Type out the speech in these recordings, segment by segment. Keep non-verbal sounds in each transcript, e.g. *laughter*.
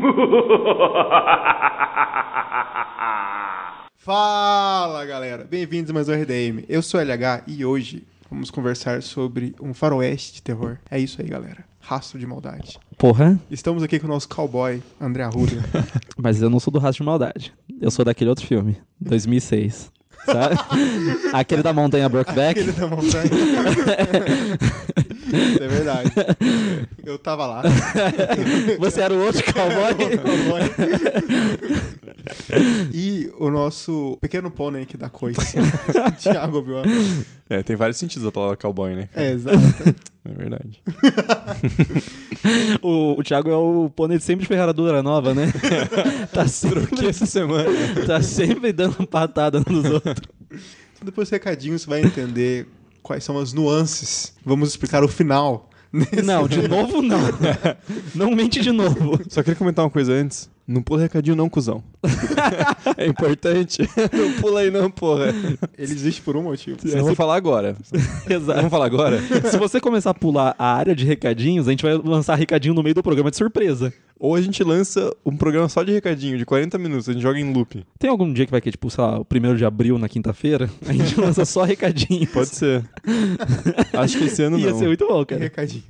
*laughs* Fala galera, bem-vindos a mais um RDM. Eu sou LH e hoje vamos conversar sobre um faroeste de terror. É isso aí, galera. Rastro de maldade. Porra, Estamos aqui com o nosso cowboy, André Arruda. *laughs* mas eu não sou do Rastro de Maldade. Eu sou daquele outro filme, 2006. Sabe? *laughs* Aquele da montanha Brokeback. Ele da montanha. Isso é verdade. Eu tava lá. *laughs* Você era o outro cowboy? Cowboy. e o nosso pequeno pônei que dá coice. *laughs* Thiago Obi-Wan. É, tem vários sentidos a palavra cowboy, né? É, exato. É verdade. *laughs* O, o Thiago é o pônei de sempre de ferradura nova, né? Tá sempre, essa semana. tá sempre dando patada nos outros. Depois do recadinho você vai entender quais são as nuances. Vamos explicar o final. Não, de *laughs* novo não. Não mente de novo. Só queria comentar uma coisa antes. Não pula recadinho não, cuzão. *laughs* é importante. *laughs* Não pula aí não, porra. Ele existe por um motivo. Eu vou falar agora. *laughs* Exato. Vamos falar agora? Se você começar a pular a área de recadinhos, a gente vai lançar recadinho no meio do programa de surpresa. Ou a gente lança um programa só de recadinho, de 40 minutos, a gente joga em loop. Tem algum dia que vai ter, tipo, sei lá, o primeiro de abril na quinta-feira? A gente lança só recadinho. Pode ser. Acho que esse ano Ia não. ser muito bom, cara. Recadinho.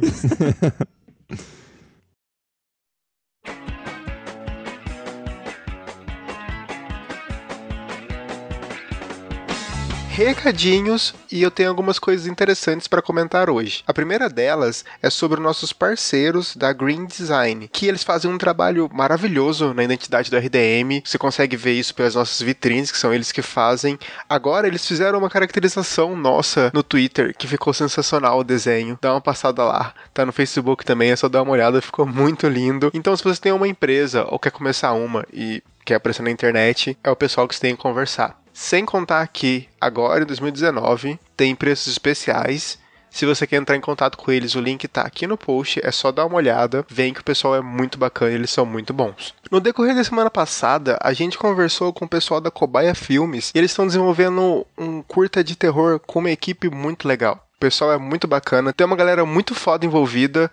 Recadinhos e eu tenho algumas coisas interessantes para comentar hoje. A primeira delas é sobre nossos parceiros da Green Design, que eles fazem um trabalho maravilhoso na identidade do RDM. Você consegue ver isso pelas nossas vitrines, que são eles que fazem. Agora eles fizeram uma caracterização nossa no Twitter, que ficou sensacional o desenho. Dá uma passada lá. Tá no Facebook também, é só dar uma olhada, ficou muito lindo. Então, se você tem uma empresa ou quer começar uma e quer aparecer na internet, é o pessoal que você tem que conversar. Sem contar que agora em 2019 tem preços especiais. Se você quer entrar em contato com eles, o link tá aqui no post, é só dar uma olhada. Vem que o pessoal é muito bacana, eles são muito bons. No decorrer da semana passada, a gente conversou com o pessoal da Cobaia Filmes e eles estão desenvolvendo um curta de terror com uma equipe muito legal. O pessoal é muito bacana, tem uma galera muito foda envolvida.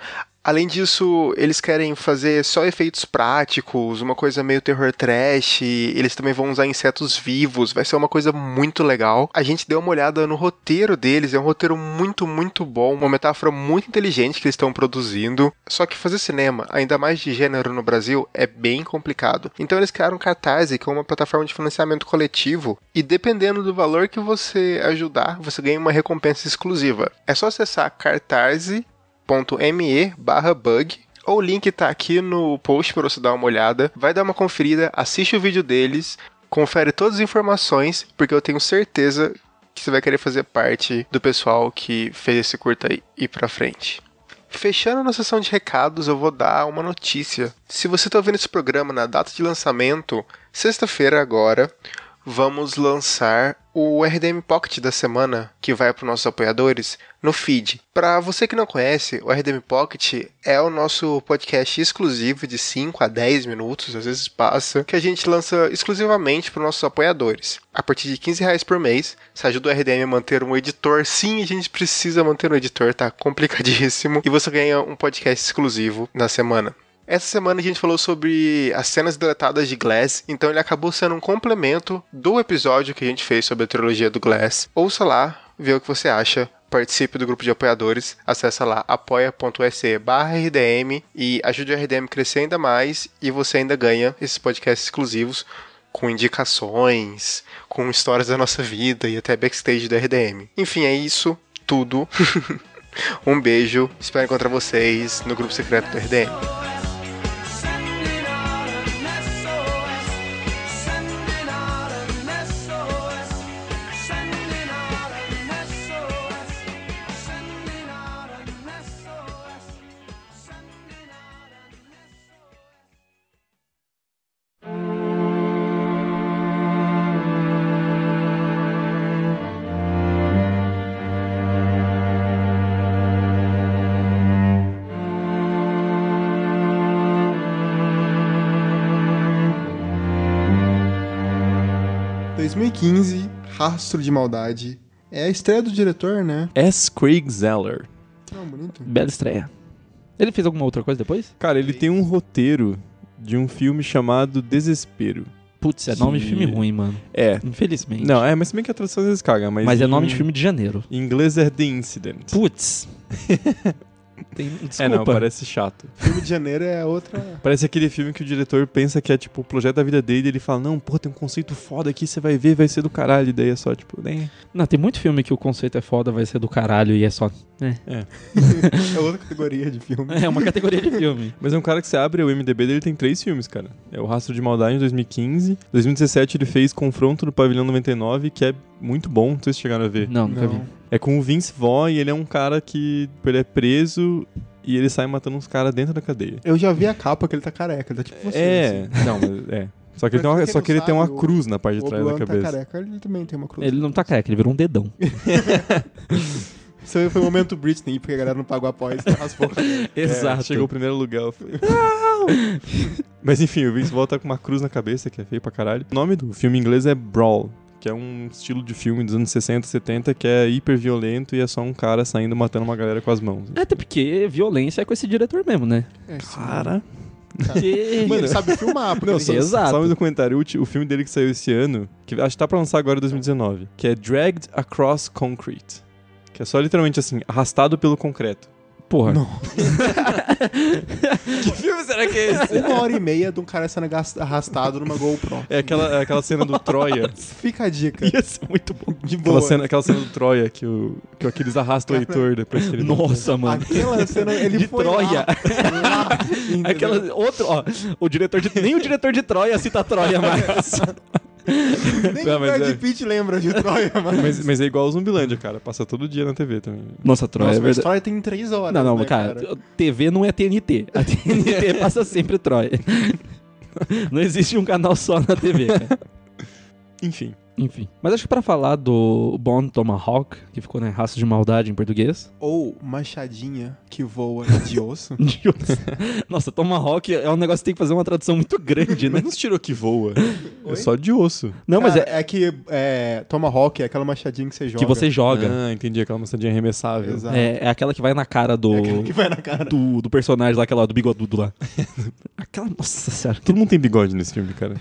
Além disso, eles querem fazer só efeitos práticos, uma coisa meio terror trash. Eles também vão usar insetos vivos, vai ser uma coisa muito legal. A gente deu uma olhada no roteiro deles, é um roteiro muito, muito bom, uma metáfora muito inteligente que eles estão produzindo. Só que fazer cinema, ainda mais de gênero no Brasil, é bem complicado. Então eles criaram Catarse, que é uma plataforma de financiamento coletivo, e dependendo do valor que você ajudar, você ganha uma recompensa exclusiva. É só acessar Catarse me barra bug. O link tá aqui no post para você dar uma olhada. Vai dar uma conferida, assiste o vídeo deles, confere todas as informações, porque eu tenho certeza que você vai querer fazer parte do pessoal que fez esse curta aí ir pra frente. Fechando na sessão de recados, eu vou dar uma notícia. Se você está ouvindo esse programa na data de lançamento, sexta-feira agora, vamos lançar o RDM Pocket da semana, que vai para os nossos apoiadores, no feed. Para você que não conhece, o RDM Pocket é o nosso podcast exclusivo de 5 a 10 minutos, às vezes passa, que a gente lança exclusivamente para os nossos apoiadores. A partir de 15 reais por mês, você ajuda o RDM a manter um editor. Sim, a gente precisa manter um editor, tá complicadíssimo. E você ganha um podcast exclusivo na semana. Essa semana a gente falou sobre as cenas deletadas de Glass, então ele acabou sendo um complemento do episódio que a gente fez sobre a trilogia do Glass. Ouça lá, vê o que você acha, participe do grupo de apoiadores, acessa lá apoia.se rdm e ajude o RDM a crescer ainda mais e você ainda ganha esses podcasts exclusivos com indicações, com histórias da nossa vida e até backstage do RDM. Enfim, é isso, tudo. *laughs* um beijo, espero encontrar vocês no grupo secreto do RDM. ...2015, Rastro de Maldade. É a estreia do diretor, né? S. Craig Zeller. Ah, bonito. Bela estreia. Ele fez alguma outra coisa depois? Cara, ele tem um roteiro de um filme chamado Desespero. Putz, é nome de filme ruim, mano. É. Infelizmente. Não, é, mas se bem que a tradução às vezes caga, mas. Mas é em- nome de filme de janeiro. Em inglês é The Incident. Putz. *laughs* Tem, desculpa. É, não, parece chato. Filme de janeiro é outra. Parece aquele filme que o diretor pensa que é tipo o projeto da vida dele e ele fala: Não, pô, tem um conceito foda aqui, você vai ver, vai ser do caralho. E daí é só tipo, nem. Não, tem muito filme que o conceito é foda, vai ser do caralho e é só. *laughs* É outra categoria de filme. É uma categoria de filme. Mas é um cara que você abre o MDB dele tem três filmes, cara. É o Rastro de Maldade em 2015. 2017 ele fez Confronto no Pavilhão 99, que é muito bom, não sei se chegaram a ver. Não, nunca vi. É com o Vince Vaughn e ele é um cara que ele é preso e ele sai matando uns caras dentro da cadeia. Eu já vi a capa que ele tá careca, ele tá tipo você. é, assim. não, mas é. Só que ele tem uma, só que ele tem uma o- cruz na parte de trás da tá cabeça. careca, ele também tem uma cruz. Ele não tá careca, ele virou um dedão. *laughs* Isso foi o momento Britney, porque a galera não pagou apoio, você raspou. Exato. É, chegou o primeiro lugar, eu falei, *laughs* Mas enfim, o Vince Vaughn tá com uma cruz na cabeça, que é feio pra caralho. O nome do filme em inglês é Brawl, que é um estilo de filme dos anos 60, 70, que é hiper violento e é só um cara saindo matando uma galera com as mãos. Até porque violência é com esse diretor mesmo, né? É. Cara... Porque... *laughs* Mano, ele sabe filmar, porque Não, só, Exato. só um documentário. O, o filme dele que saiu esse ano, que acho que tá pra lançar agora em 2019, que é Dragged Across Concrete. Que é só literalmente assim, arrastado pelo concreto. Porra. Não. *laughs* que filme será que é esse? Uma hora e meia de um cara sendo arrastado numa GoPro. É aquela, é aquela cena do Troia. Fica a dica. Ia ser muito bom. De Aquela boa. cena, aquela cena do Troia que o, que o Aquiles arrasta o Heitor depois que ele. Nossa, mano. Aquela cena, ele De foi Troia. lá, lá? Aquela, outro, ó, o diretor de, nem o diretor de Troia cita Troia mais. *laughs* *laughs* Nem Não, o mas Brad é. Pitt lembra de Troia, *laughs* mano. Mas, mas é igual o Zumbilândia, cara. Passa todo dia na TV também. Nossa, Troia Nossa, é mas verdade. Troia tem três horas. Não, não, né, cara, TV não é TNT. A TNT *laughs* passa sempre Troia. Não existe um canal só na TV, cara. Enfim. Enfim. Mas acho que pra falar do Bond Tomahawk, que ficou, né, raça de maldade em português. Ou machadinha que voa *laughs* de osso. Nossa, Tomahawk é um negócio que tem que fazer uma tradução muito grande, né? Mas não se tirou que voa. É Oi? só de osso. Não, mas Cara, é é que é, Tomahawk é aquela machadinha que você joga. que você joga. Ah, entendi. Aquela maçadinha arremessável. Exato. É, é aquela que vai na cara do, É aquela que vai na cara. do, do personagem lá, aquela do bigodudo lá. aquela, nossa senhora. Todo mundo tem bigode nesse filme, cara.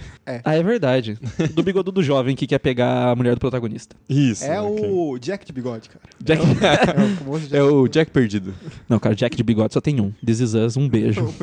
Ah, é verdade. Do bigodudo jovem que quer pegar a mulher do protagonista. Isso. É ok. o Jack de bigode, cara. Jack... É o *laughs* famoso Jack É o Jack perdido. Não, cara, Jack de bigode só tem um. This is us, um beijo. *laughs*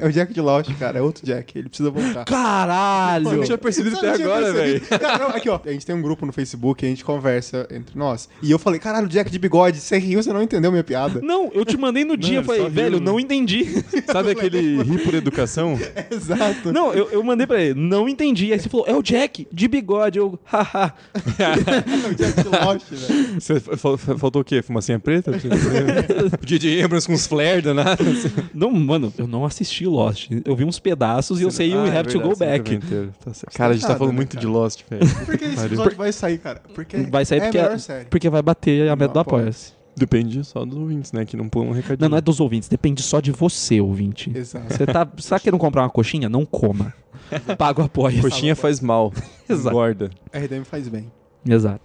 É o Jack de Lost, cara. É outro Jack. Ele precisa voltar. Caralho! Eu não tinha percebido até agora, velho. não, aqui, ó. A gente tem um grupo no Facebook e a gente conversa entre nós. E eu falei, caralho, Jack de bigode, você riu, você não entendeu minha piada. Não, eu te mandei no dia, ele eu falei, velho, não entendi. *laughs* Sabe aquele ri por educação? Exato. Não, eu, eu mandei pra ele, não entendi. Aí você falou, é o Jack, de bigode. Eu, haha. É o Jack de Lost, velho. Você fal- fal- faltou o quê? Fumacinha preta? *laughs* o J.J. Abrams com uns flares do nada. assim. Não, mano, eu não assisti Lost. Eu vi uns pedaços e eu sei Ah, We é Have to verdade, Go você nunca Back. inteiro. Tá certo. Cara, a gente tá nada, falando né, muito cara? de Lost, velho. Por que esse Pariu. episódio vai sair, cara? Porque Vai sair é porque, a melhor série. porque vai bater a meta do Não, Apoia-se. Depende só dos ouvintes, né? Que não põem um recadinho. Não, não é dos ouvintes, depende só de você, ouvinte. Exato. Você tá, você tá querendo comprar uma coxinha? Não coma. *laughs* Paga o apoia Coxinha faz mal. *laughs* Exato. Engorda. RDM faz bem. Exato.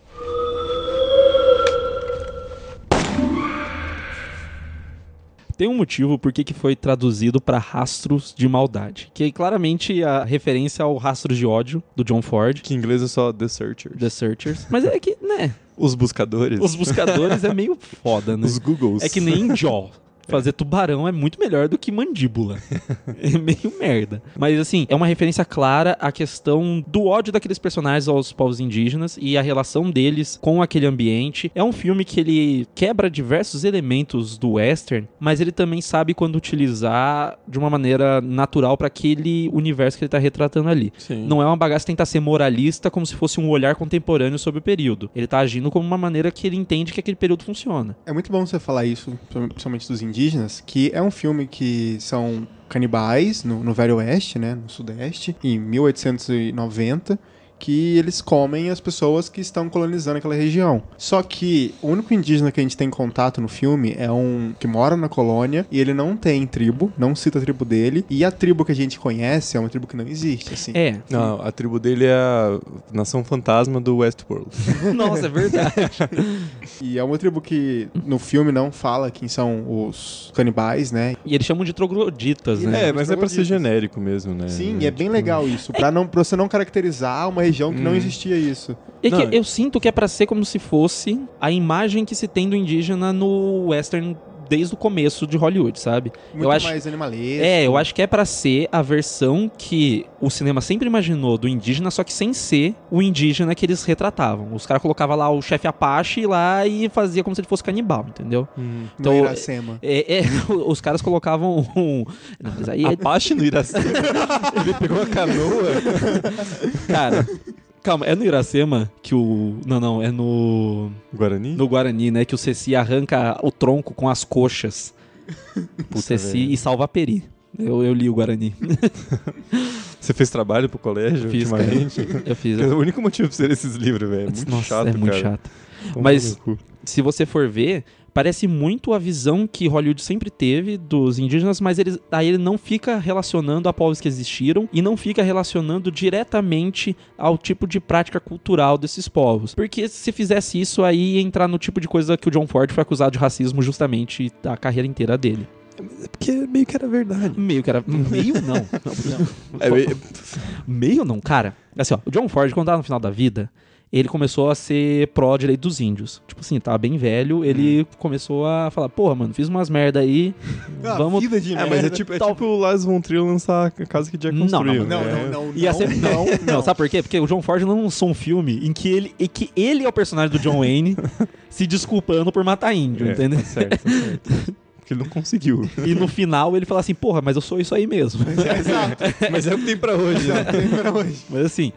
Tem um motivo por que foi traduzido pra Rastros de Maldade. Que é claramente a referência ao Rastros de Ódio, do John Ford, Que em inglês é só The Searchers. The Searchers. Mas é que, né, Os buscadores. os buscadores é meio foda, né? Os Googles. É que nem Jaw. Fazer tubarão é muito melhor do que mandíbula. *laughs* é meio merda. Mas assim, é uma referência clara à questão do ódio daqueles personagens aos povos indígenas e a relação deles com aquele ambiente. É um filme que ele quebra diversos elementos do western, mas ele também sabe quando utilizar de uma maneira natural para aquele universo que ele tá retratando ali. Sim. Não é uma bagaça que tenta ser moralista como se fosse um olhar contemporâneo sobre o período. Ele tá agindo como uma maneira que ele entende que aquele período funciona. É muito bom você falar isso, principalmente dos indígenas, que é um filme que são canibais no, no Velho Oeste, né, no Sudeste, em 1890. Que eles comem as pessoas que estão colonizando aquela região. Só que o único indígena que a gente tem contato no filme é um que mora na colônia e ele não tem tribo, não cita a tribo dele, e a tribo que a gente conhece é uma tribo que não existe, assim. É. Não, a tribo dele é a nação fantasma do Westworld. *laughs* Nossa, é verdade. *laughs* E é uma tribo que no filme não fala quem são os canibais, né? E eles chamam de trogloditas, né? É, mas é pra ser genérico mesmo, né? Sim, e é bem legal isso, pra, não, pra você não caracterizar uma região que não Hum. existia isso. É que Não, eu sinto que é pra ser como se fosse a imagem que se tem do indígena no western desde o começo de Hollywood, sabe? Muito eu acho mais animalesco. É, eu acho que é pra ser a versão que o cinema sempre imaginou do indígena, só que sem ser o indígena que eles retratavam. Os caras colocavam lá o chefe Apache lá e fazia como se ele fosse canibal, entendeu? Hum. Então, Então, Iracema. É, é, *laughs* os caras colocavam um. Não, mas aí, é- Apache no Iracema. *laughs* Ele pegou a canoa. cara. Calma, é no Iracema que o. Não, não, é no. Guarani? No Guarani, né? Que o Ceci arranca o tronco com as coxas. *laughs* o Ceci velho. e salva a Peri. Eu, eu li o Guarani. *laughs* Você fez trabalho pro colégio Fiz, cara. ultimamente? *laughs* Eu fiz. É o único motivo pra ser esses livros, velho. É muito Nossa, chato, é muito cara. chato. Toma Mas- se você for ver, parece muito a visão que Hollywood sempre teve dos indígenas, mas eles, aí ele não fica relacionando a povos que existiram e não fica relacionando diretamente ao tipo de prática cultural desses povos. Porque se fizesse isso, aí ia entrar no tipo de coisa que o John Ford foi acusado de racismo justamente a carreira inteira dele. É porque meio que era verdade. Meio que era. Meio não. *laughs* Não, É, meio- Meio não, cara. Assim, ó, o John Ford, quando tava no final da vida, ele começou a ser pró-direito dos índios. Tipo assim, tava bem velho, ele começou a falar, porra, mano, fiz umas merda aí, Ah, vamos... vida de É, mas é merda. tipo, é Tal- tipo o Lars von Trier lançar a casa que já Não, não, construiu. Não, né? não, não, não, ser... *laughs* não, não, sabe por quê? Porque o John Ford não lançou um filme em que ele, em que ele é o personagem do John Wayne *laughs* se desculpando por matar índio, É, entendeu? Tá certo, tá certo. Porque ele não conseguiu. E no final ele fala assim, porra, mas eu sou isso aí mesmo. Exato. *laughs* Mas é o que tem pra hoje, né? Tem pra hoje. mas assim,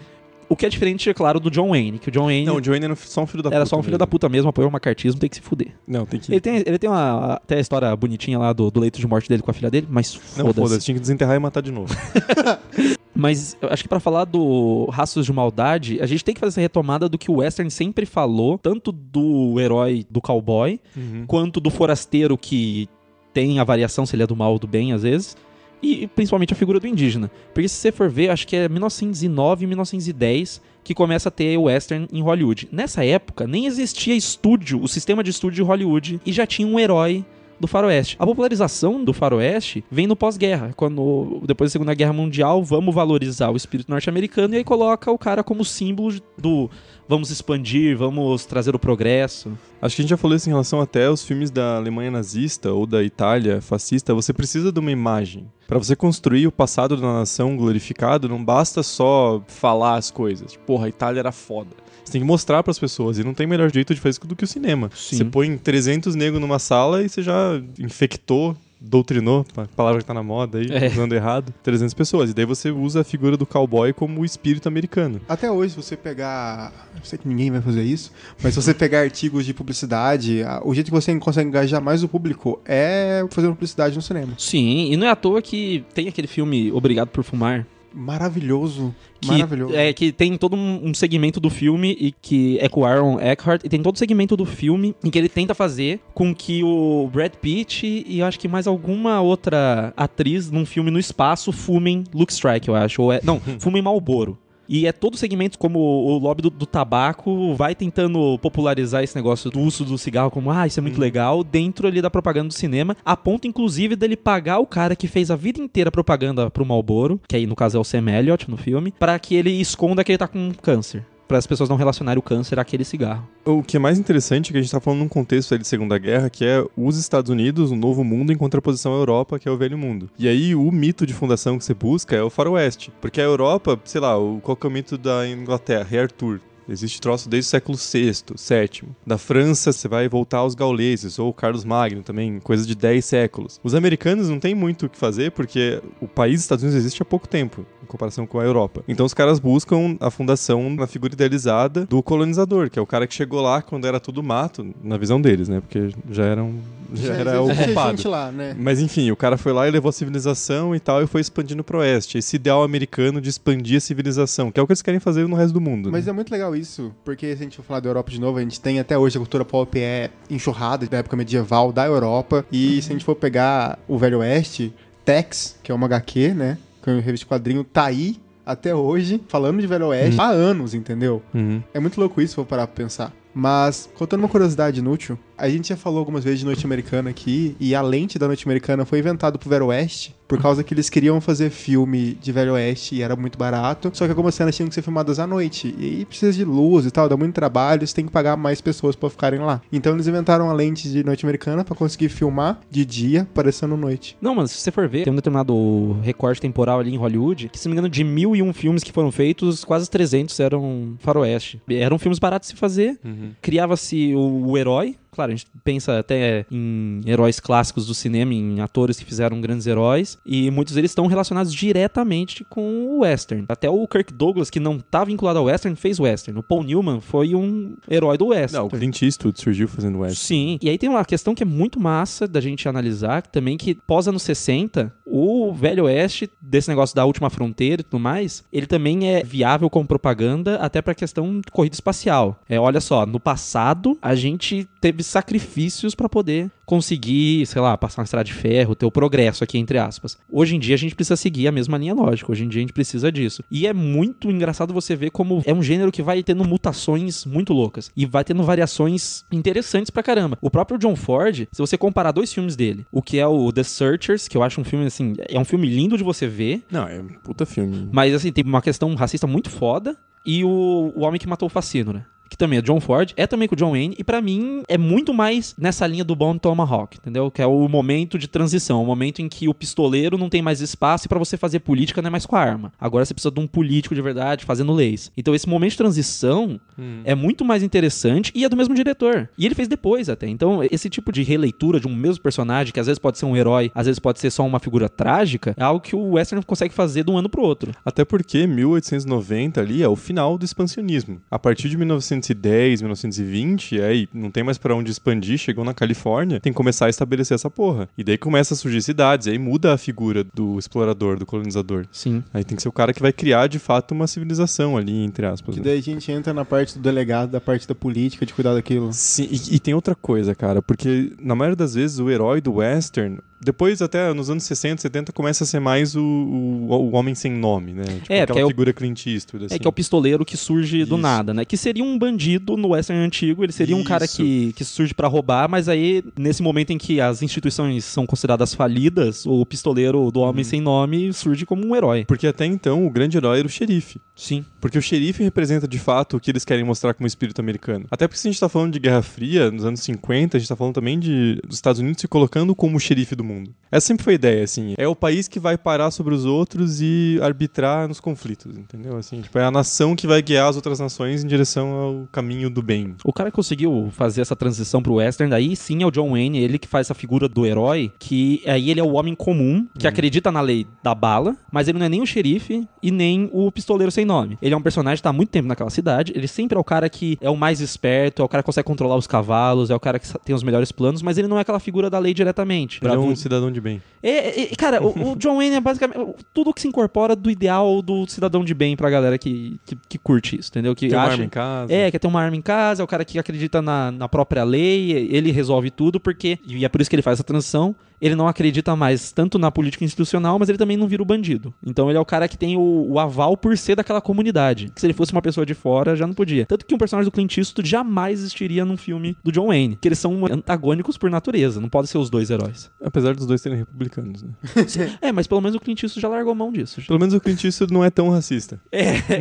o que é diferente, é claro, do John Wayne, que o John Wayne Não, o Joanne era só um filho da puta. era só um filho mesmo. da puta mesmo, apoiou o macartismo, tem que se fuder. Não, tem que. Ele tem, ele tem uma, até a história bonitinha lá do, do leito de morte dele com a filha dele, mas Não, foda-se. foda-se, tinha que desenterrar e matar de novo. *laughs* mas eu acho que pra falar do Raços de Maldade, a gente tem que fazer essa retomada do que o Western sempre falou, tanto do herói do cowboy, Uhum. quanto do forasteiro que tem a variação se ele é do mal ou do bem às vezes. E principalmente a figura do indígena. Porque se você for ver, acho que é 1909 e 1910 que começa a ter o western em Hollywood. Nessa época, nem existia estúdio, o sistema de estúdio de Hollywood, e já tinha um herói do faroeste. A popularização do faroeste vem no pós-guerra, quando depois da Segunda Guerra Mundial, vamos valorizar o espírito norte-americano e aí coloca o cara como símbolo do vamos expandir, vamos trazer o progresso. Acho que a gente já falou isso em relação até aos filmes da Alemanha nazista ou da Itália fascista. Você precisa de uma imagem. Pra você construir o passado da nação glorificado, não basta só falar as coisas. Tipo, porra, a Itália era foda. Você tem que mostrar pras pessoas. E não tem melhor jeito de fazer isso do que o cinema. Sim. Você põe 300 negros numa sala e você já infectou, doutrinou, a palavra que tá na moda aí, É. usando errado, 300 pessoas. E daí você usa a figura do cowboy como o espírito americano. Até hoje, se você pegar. Eu sei que ninguém vai fazer isso, mas se você pegar artigos de publicidade, o jeito que você consegue engajar mais o público é fazendo publicidade no cinema. Sim, e não é à toa que tem aquele filme Obrigado por Fumar, Maravilhoso. que maravilhoso. é que tem todo um, um segmento do filme e que é com o Aaron Eckhart e tem todo o segmento do filme em que ele tenta fazer com que o Brad Pitt e eu acho que mais alguma outra atriz num filme no espaço fumem Luke Strike, eu acho, ou é, não, *laughs* fumem Marlboro. E é todo segmento como o lobby do, do tabaco vai tentando popularizar esse negócio do uso do cigarro como, ah, isso é muito legal, dentro ali da propaganda do cinema, a ponto inclusive dele pagar o cara que fez a vida inteira propaganda pro Marlboro, que aí no caso é o Sam Elliott no filme, pra que ele esconda que ele tá com câncer. Para as pessoas não relacionarem o câncer àquele cigarro. O que é mais interessante é que a gente tá falando num contexto de Segunda Guerra, que é os Estados Unidos, o novo mundo, em contraposição à Europa, que é o velho mundo. E aí o mito de fundação que você busca é o faroeste. Porque a Europa, sei lá, qual que é o mito da Inglaterra? Rei Arthur. Existe troço desde o século VI, VII. Da França, você vai voltar aos gauleses, ou Carlos Magno também, coisa de 10 séculos. Os americanos não têm muito o que fazer, porque o país Estados Unidos existe há pouco tempo, em comparação com a Europa. Então os caras buscam a fundação na figura idealizada do colonizador, que é o cara que chegou lá quando era tudo mato, na visão deles, né? Porque já eram já era ocupado. gente lá, né? Mas enfim, o cara foi lá e levou a civilização e tal, e foi expandindo pro oeste. Esse ideal americano de expandir a civilização, que é o que eles querem fazer no resto do mundo. Mas né? é muito legal isso, porque se a gente for falar da Europa de novo, a gente tem até hoje a cultura pop é enxurrada da época medieval da Europa. E se a gente for pegar o Velho Oeste, Tex, que é uma HQ, né? Que é um revista de quadrinho, tá aí até hoje, falando de Velho Oeste, há anos, entendeu? Uhum. É muito louco isso, for parar pra pensar. Mas, contando uma curiosidade inútil, a gente já falou algumas vezes de Noite Americana aqui, e a lente da Noite Americana foi inventado pro Velho Oeste, por causa que eles queriam fazer filme de Velho Oeste e era muito barato, só que algumas cenas tinham que ser filmadas à noite, e aí precisa de luz e tal, dá muito trabalho, você tem que pagar mais pessoas pra ficarem lá. Então eles inventaram a lente de Noite Americana pra conseguir filmar de dia, parecendo noite. Não, mas se você for ver, tem um determinado recorte temporal ali em Hollywood, que se não me engano, de mil e um filmes que foram feitos, quase 300 eram faroeste. Eram filmes baratos de se fazer, Uhum. criava-se o, o herói. Claro, a gente pensa até em heróis clássicos do cinema, em atores que fizeram grandes heróis, e muitos deles estão relacionados diretamente com o western. Até o Kirk Douglas, que não está vinculado ao western, fez western. O Paul Newman foi um herói do western. Não, o Clint Eastwood surgiu fazendo West. Sim. E aí tem uma questão que é muito massa da gente analisar, também que pós anos 60, o Velho Oeste, desse negócio da última fronteira e tudo mais, ele também é viável como propaganda até pra questão de corrida espacial. É, olha só, no passado a gente teve sacrifícios pra poder conseguir, sei lá, passar uma estrada de ferro, ter o progresso aqui entre aspas. Hoje em dia a gente precisa seguir a mesma linha lógica. Hoje em dia a gente precisa disso. E é muito engraçado você ver como é um gênero que vai tendo mutações muito loucas e vai tendo variações interessantes pra caramba. O próprio John Ford, se você comparar dois filmes dele, o que é o The Searchers, que eu acho um filme assim, é um filme lindo de você ver, Não, é um puta filme. mas assim, tem uma questão racista muito foda. E o, o Homem que Matou o Facino, né? Que também é John Ford, é também com o John Wayne, e pra mim é muito mais nessa linha do Bone Tomahawk, entendeu? Que é o momento de transição, o momento em que o pistoleiro não tem mais espaço e pra você fazer política não é mais com a arma. Agora você precisa de um político de verdade fazendo leis. Então esse momento de transição é muito mais interessante e é do mesmo diretor. E ele fez depois até. Então esse tipo de releitura de um mesmo personagem, que às vezes pode ser um herói, às vezes pode ser só uma figura trágica, é algo que o Western consegue fazer de um ano pro outro. Até porque 1890 ali é o final do expansionismo. A partir de 1910, 1920, aí não tem mais pra onde expandir, chegou na Califórnia, tem que começar a estabelecer essa porra. E daí começa a surgir cidades, aí muda a figura do explorador, do colonizador. Sim. Aí tem que ser o cara que vai criar de fato uma civilização ali, entre aspas. Que né? daí a gente entra na parte do delegado, da parte da política, de cuidar daquilo. Sim, e, e tem outra coisa, cara, porque na maioria das vezes o herói do western, depois até nos anos 60, 70, começa a ser mais o, o, o homem sem nome, né? Tipo É, aquela é o- figura Clint Eastwood, assim. É que é o pistoleiro que surge do Isso. nada, né? Que seria um bandido no western antigo, ele seria um cara Isso. que, que surge pra roubar, mas aí, nesse momento em que as instituições são consideradas falidas, o pistoleiro do homem sem nome surge como um herói. Porque até então o grande herói era o xerife. Sim. Porque o xerife representa de fato o que eles querem mostrar como espírito americano. Até porque se a gente tá falando de Guerra Fria, nos anos 50, a gente tá falando também de dos Estados Unidos se colocando como o xerife do mundo. Essa sempre foi a ideia, assim. É o país que vai parar sobre os outros e arbitrar nos conflitos, entendeu? Assim, tipo, é a nação que vai guiar as outras nações em direção ao caminho do bem. O cara que conseguiu fazer essa transição pro western, daí sim é o John Wayne, ele que faz essa figura do herói, que aí ele é o homem comum, que acredita na lei da bala, mas ele não é nem o xerife e nem o pistoleiro sem nome. Ele é um personagem que tá há muito tempo naquela cidade, ele sempre é o cara que é o mais esperto, é o cara que consegue controlar os cavalos, é o cara que tem os melhores planos, mas ele não é aquela figura da lei diretamente. Ele é um cidadão de bem. é, é, cara, o, o John Wayne é basicamente tudo que se incorpora do ideal do cidadão de bem pra galera que, que, que curte isso, entendeu? Que Tem uma acha, arma em casa. é, quer ter uma arma em casa, é o cara que acredita na, na própria lei, ele resolve tudo, porque. E é por isso que ele faz essa transição. Ele não acredita mais tanto na política institucional, mas ele também não vira o bandido. Então ele é o cara que tem o, o aval por ser daquela comunidade. Que se ele fosse uma pessoa de fora, já não podia. Tanto que um personagem do Clint Eastwood jamais existiria num filme do John Wayne. Que eles são antagônicos por natureza, não podem ser os dois heróis. Apesar dos dois serem republicanos, né? *laughs* é, mas pelo menos o Clint Eastwood já largou mão disso. Pelo menos o Clint Eastwood não é tão racista.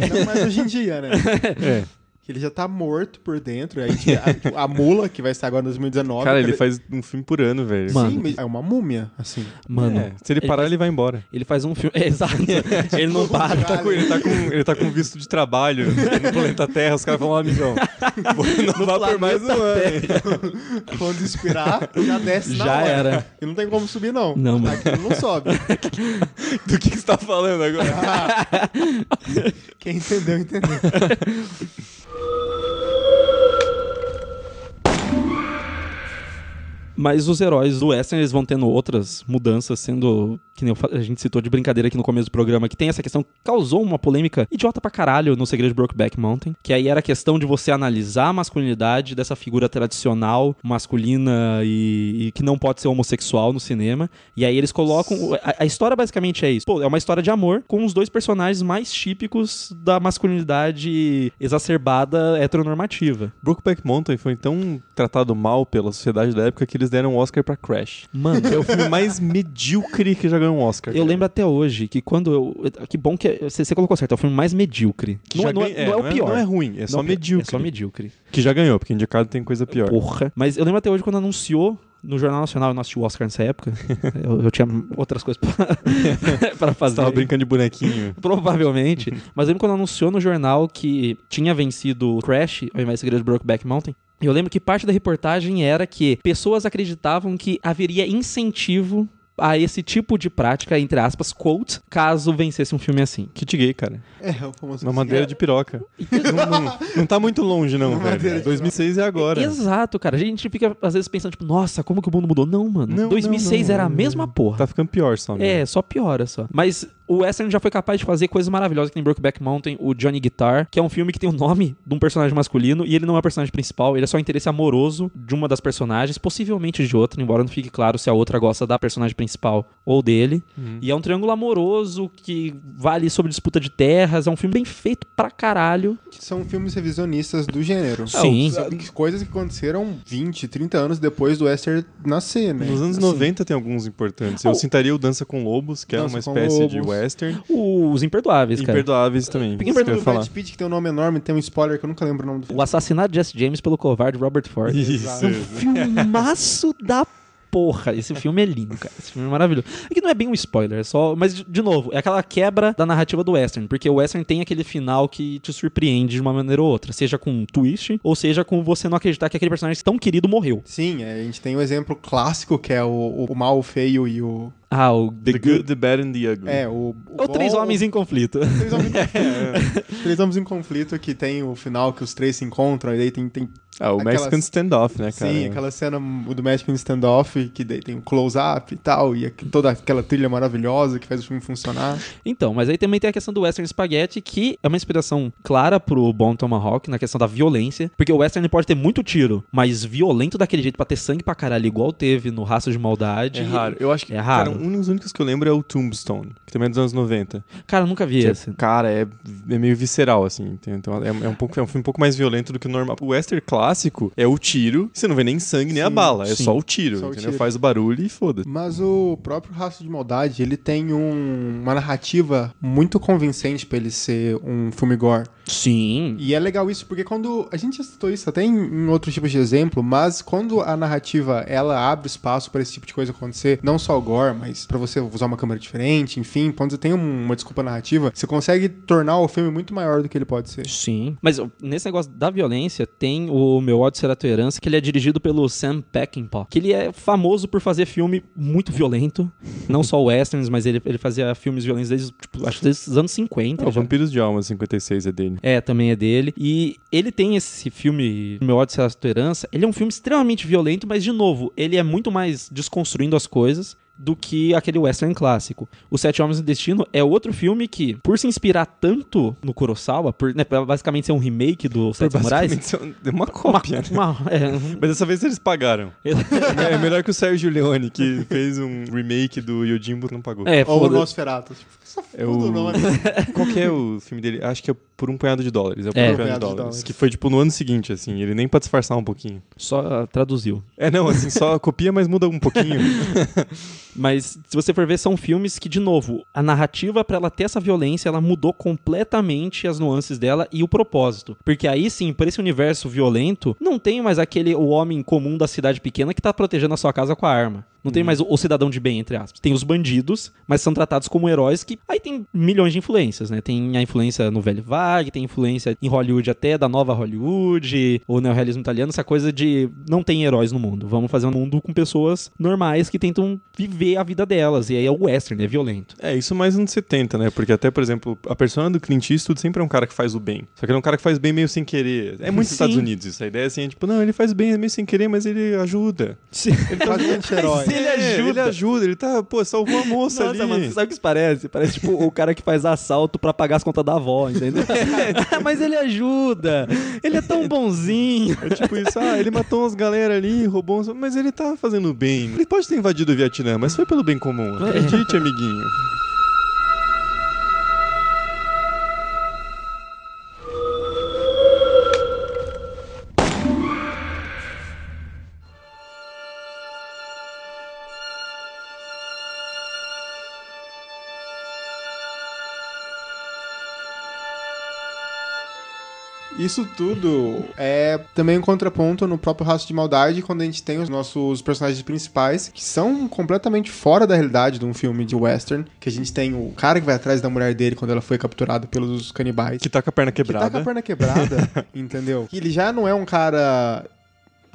Não mais hoje em dia, né? *laughs* É. que ele já tá morto por dentro. A, gente, a, a mula, que vai estar agora em 2019. Cara, que ele faz um filme por ano, velho. Mano. Sim, mas é uma múmia, assim. Mano, É, se ele ele parar, faz- ele vai embora. ele faz um filme. É, *laughs* exato. ele não para. Ele tá, com, ele, tá com, ele tá com visto de trabalho no planeta Terra. Os caras falam, ó, amigão, *laughs* não vá por mais um ano. Quando expirar, já desce na Já era. E não tem como subir, não. Não, mano. Aquilo não sobe. *laughs* Do que, que você tá falando agora? Quem entendeu, entendeu. Mas os heróis do Western, eles vão tendo outras mudanças, sendo que nem a gente citou de brincadeira aqui no começo do programa, que tem essa questão que causou uma polêmica idiota pra caralho no Segredo de Brokeback Mountain, que aí era a questão de você analisar a masculinidade dessa figura tradicional, masculina e, e que não pode ser homossexual no cinema. E aí eles colocam. A, a história basicamente é isso. Pô, é uma história de amor com os dois personagens mais típicos da masculinidade exacerbada heteronormativa. Brokeback Mountain foi tão tratado mal pela sociedade da época que eles deram um Oscar pra Crash. Mano, É o filme mais medíocre que já ganhou um Oscar. Eu cara. lembro até hoje que quando eu. Que bom que. Você, você colocou certo, é o filme mais medíocre. Que Não, já é- não é, ganha- não é o pior. Não é ruim, é só Não, medíocre. É só medíocre. Que já ganhou, porque indicado tem coisa pior. Porra. Mas eu lembro até hoje quando anunciou no Jornal Nacional, eu não assisti o Oscar nessa época. *laughs* eu, eu tinha outras coisas pra, *laughs* pra Você fazer. tava brincando de bonequinho. *laughs* Provavelmente. Mas lembro quando anunciou no jornal que tinha vencido o Crash, ao invés de Segredo de Brokeback Mountain. Eu lembro que parte da reportagem era que pessoas acreditavam que haveria incentivo a esse tipo de prática, entre aspas, quote, caso vencesse um filme assim. Kit gay, cara. É, o famoso Uma madeira de piroca. *laughs* não, não, não tá muito longe, não, velho. de 2006 é agora. Exato, cara. A gente fica, às vezes, pensando, tipo, nossa, como que o mundo mudou? Não, mano. Não, 2006 não, não. era a mesma porra. Tá ficando pior só. É, né? só piora só. Mas o Western já foi capaz de fazer coisas maravilhosas, que tem Brokeback Mountain, o Johnny Guitar, que é um filme que tem o nome de um personagem masculino e ele não é o personagem principal, ele é só o interesse amoroso de uma das personagens, possivelmente de outra, embora não fique claro se a outra gosta da personagem principal ou dele. Uhum. E é um triângulo amoroso que vale sobre disputa de terras, é um filme bem feito pra caralho. São filmes revisionistas do gênero. Sim. São Coisas que aconteceram 20, 30 anos depois do Western nascer, né? Nos anos Assim, 90 tem alguns importantes. Eu Oh. citaria o Dança com Lobos, que é Dança uma com espécie de Lobos. western. Os Imperdoáveis, cara. Imperdoáveis também. Porque isso que eu do. Brad Pitt, que tem um nome enorme, tem um spoiler que eu nunca lembro o nome do filme. O assassinato de Jesse James pelo covarde Robert Ford. Isso. É um filmaço da porra. Esse filme é lindo, cara. Esse filme é maravilhoso. É que não é bem um spoiler, é só. Mas, de, novo, é aquela quebra da narrativa do Western. Porque o Western tem aquele final que te surpreende de uma maneira ou outra. Seja com um twist, ou seja com você não acreditar que aquele personagem tão querido morreu. Sim, é, a gente tem o exemplo clássico que é o, o mal, o feio e o. Ah, o. The Good, The Bad and The Ugly. É, o. o Ou Três bom- Homens em Conflito. Três homens, em *laughs* conflito. Três homens em conflito que tem o final que os três se encontram e daí tem. tem Ah, o Aquelas- Mexican Standoff, né, cara? sim, aquela cena do Mexican Standoff que daí tem um close-up e tal, e toda aquela trilha maravilhosa que faz o filme funcionar. Então, mas aí também tem a questão do Western Spaghetti, que é uma inspiração clara pro Bom Tomahawk na questão da violência. Porque o Western pode ter muito tiro, mas violento daquele jeito pra ter sangue pra caralho, igual teve no Raça de Maldade. É raro. Eu acho que, É raro. cara, um dos únicos que eu lembro é o Tombstone, que também é dos anos 90. Cara, eu nunca vi Que é- esse. cara, é, é meio visceral, assim. Então, é, é um pouco, é um filme um pouco mais violento do que o normal. O western clássico é o tiro, você não vê nem sangue nem a Sim, bala, é sim. só o tiro, Só o tiro. Faz o barulho e foda-se. Mas o próprio Raço de Maldade, ele tem um- uma narrativa muito convincente pra ele ser um filme gore. Sim. E é legal isso, porque quando. A gente já citou isso até em, em outros tipos de exemplo, mas quando a narrativa ela abre espaço pra esse tipo de coisa acontecer, não só o gore, mas pra você usar uma câmera diferente, enfim, quando você tem um- uma desculpa narrativa, você consegue tornar o filme muito maior do que ele pode ser. Sim. Mas nesse negócio da violência, tem o Meu Ódio Será Tua Herança, que ele é dirigido pelo Sam Peckinpah, que ele é famoso por fazer filme muito violento. Não só westerns, mas ele, ele fazia filmes violentos desde, tipo, acho desde os anos 50. É, o. Vampiros de Alma 56 é dele. É, também é dele. E ele tem esse filme, Meu ódio será tua herança. Ele é um filme extremamente violento, mas, de novo, ele é muito mais desconstruindo as coisas do que aquele western clássico. O Sete Homens no Destino é outro filme que, por se inspirar tanto no Kurosawa, por né, basicamente ser um remake do Sete Samurais... Basicamente, é uma Uma, cópia. né? uma- é, *laughs* Mas dessa vez eles pagaram. *laughs* é melhor que o Sérgio Leone, que fez um remake do Yojimbo não pagou. é, Ou o Nosferatu. Tipo, É o- nome. *laughs* Qual que é o filme dele? Acho que é Por um Punhado de Dólares. É Por É. um Punhado de Dólares. Que foi, tipo, no ano seguinte, assim. Ele nem pra disfarçar um pouquinho. só traduziu. É, não, assim, só *laughs* copia, mas muda um pouquinho. *laughs* Mas se você for ver, são filmes que, de novo, a narrativa, pra ela ter essa violência, ela mudou completamente as nuances dela e o propósito. Porque aí sim, por esse universo violento, não tem mais aquele o homem comum da cidade pequena que tá protegendo a sua casa com a arma. Não tem mais o, o cidadão de bem, entre aspas. Tem os bandidos, mas são tratados como heróis que. Aí tem milhões de influências, né? Tem a influência no Velho Vague, tem influência em Hollywood até da nova Hollywood, o neorrealismo italiano, essa coisa de não tem heróis no mundo. Vamos fazer um mundo com pessoas normais que tentam viver a vida delas. E aí é o western, é violento. É, isso mais nos 70, né? Porque até, por exemplo, a persona do Clint Eastwood sempre é um cara que faz o bem. Só que ele é um cara que faz bem meio sem querer. É muito Sim. Estados Unidos isso. A ideia é assim, é tipo, não, ele faz bem meio sem querer, mas ele ajuda. Ele tá de anti-herói. Ele É, ajuda. Ele ajuda, ele tá, pô, salvou a moça Nossa, ali. mano, você sabe o que isso parece? Parece tipo o cara que faz assalto pra pagar as contas da avó, entendeu? *laughs* Mas ele ajuda. Ele é tão bonzinho. É tipo isso, ah, ele matou umas galera ali, roubou uns... Mas ele tá fazendo bem. Ele pode ter invadido o Vietnã, mas foi pelo bem comum. Acredite, amiguinho. Isso tudo é também um contraponto no próprio Raço de Maldade, quando a gente tem os nossos personagens principais, que são completamente fora da realidade de um filme de western, que a gente tem o cara que vai atrás da mulher dele quando ela foi capturada pelos canibais. Que tá com a perna que tá quebrada. com a perna quebrada, *laughs* entendeu? Que ele já não é um cara...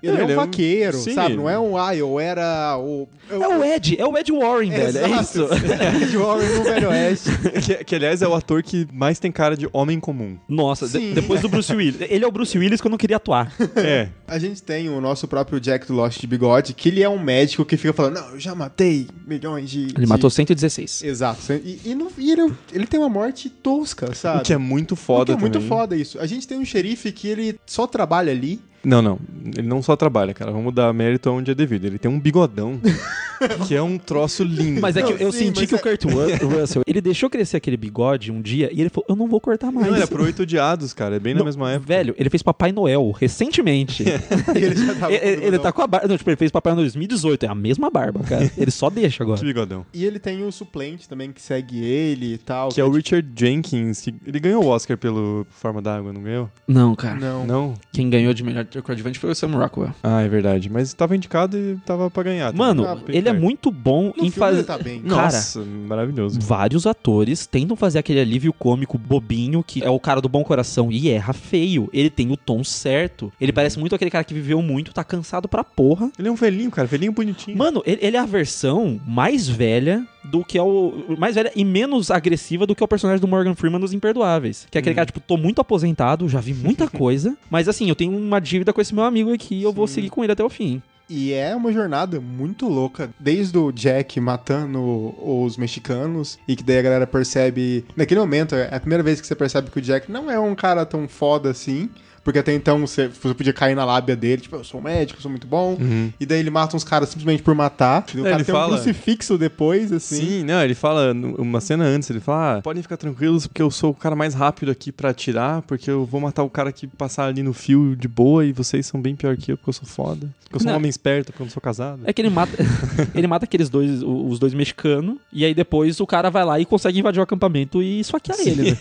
Ele Não, é ele um é um- vaqueiro, Sim. sabe? Não é um, ah, eu era o... Eu, É o Ed, é o Ed Warren, velho. É isso. *laughs* Ed Warren no Velho Oeste. que, que, aliás, é o ator que mais tem cara de homem comum. Nossa, de- Sim. depois do Bruce Willis. Ele é o Bruce Willis que eu não queria atuar. *laughs* É. A gente tem o nosso próprio Jack do Lost de bigode, que ele é um médico que fica falando, não, eu já matei milhões de... Ele de- matou 116. Exato. E, e, no- e ele, ele tem uma morte tosca, sabe? O que é muito foda O que é muito também. foda isso. A gente tem um xerife que ele só trabalha ali. Não, não. Ele não só trabalha, cara. Vamos dar mérito onde é devido. Ele tem um bigodão *laughs* que é um troço lindo. Mas é que Não, eu sim, senti que é- o Kurt Ru- *laughs* Russell, ele deixou crescer aquele bigode um dia e ele falou, eu não vou cortar mais. Não, ele é pro Oito Odiados, cara. É bem na Não, mesma época. Velho, ele fez Papai Noel recentemente. E *laughs* ele já tava com ele, ele tá com a barba. Não, tipo, ele fez Papai Noel em 2018. É a mesma barba, cara. *laughs* Ele só deixa Que agora. bigodão. E ele tem o suplente também que segue ele e tal. Que é o Richard Jenkins. Que ele ganhou o Oscar pelo Forma d'Água, não ganhou? Não, cara. Não. Não? Quem ganhou de melhor ator coadjuvante foi o Sam Rockwell. Ah, é verdade. Mas tava indicado e tava pra ganhar. Mano, Ah, ele é perto. muito bom No em fazer. tá bem. Cara, Nossa, maravilhoso. Vários atores tentam fazer aquele alívio cômico bobinho, que é o cara do bom coração, e erra feio. Ele tem o tom certo. Ele parece muito aquele cara que viveu muito, tá cansado pra porra. Ele é um velhinho, cara. Velhinho bonitinho. Mano, ele, ele é a versão mais velha do que é o. Mais velha e menos agressiva do que é o personagem do Morgan Freeman nos Imperdoáveis. Que é aquele cara, tipo, tô muito aposentado, já vi muita *laughs* coisa. mas assim, eu tenho uma dívida com esse meu amigo aqui e eu vou seguir com ele até o fim. E é uma jornada muito louca, desde o Jack matando os mexicanos, e que daí a galera percebe. Naquele momento, é a primeira vez que você percebe que o Jack não é um cara tão foda assim. Porque até então você, você podia cair na lábia dele, tipo, eu sou um médico, eu sou muito bom. Uhum. E daí ele mata uns caras simplesmente por matar. O É, cara ele tem um fala- crucifixo depois, assim. Sim, não, ele fala uma cena antes, ele fala, ah, podem ficar tranquilos porque eu sou o cara mais rápido aqui pra atirar, porque eu vou matar o cara que passar ali no fio de boa e vocês são bem pior que eu porque eu sou foda. Porque eu sou Não. um homem esperto, porque eu não sou casado. É que ele mata. *laughs* ele mata aqueles dois, o- os dois mexicanos, e aí depois o cara vai lá e consegue invadir o acampamento e esfaquear ele, né?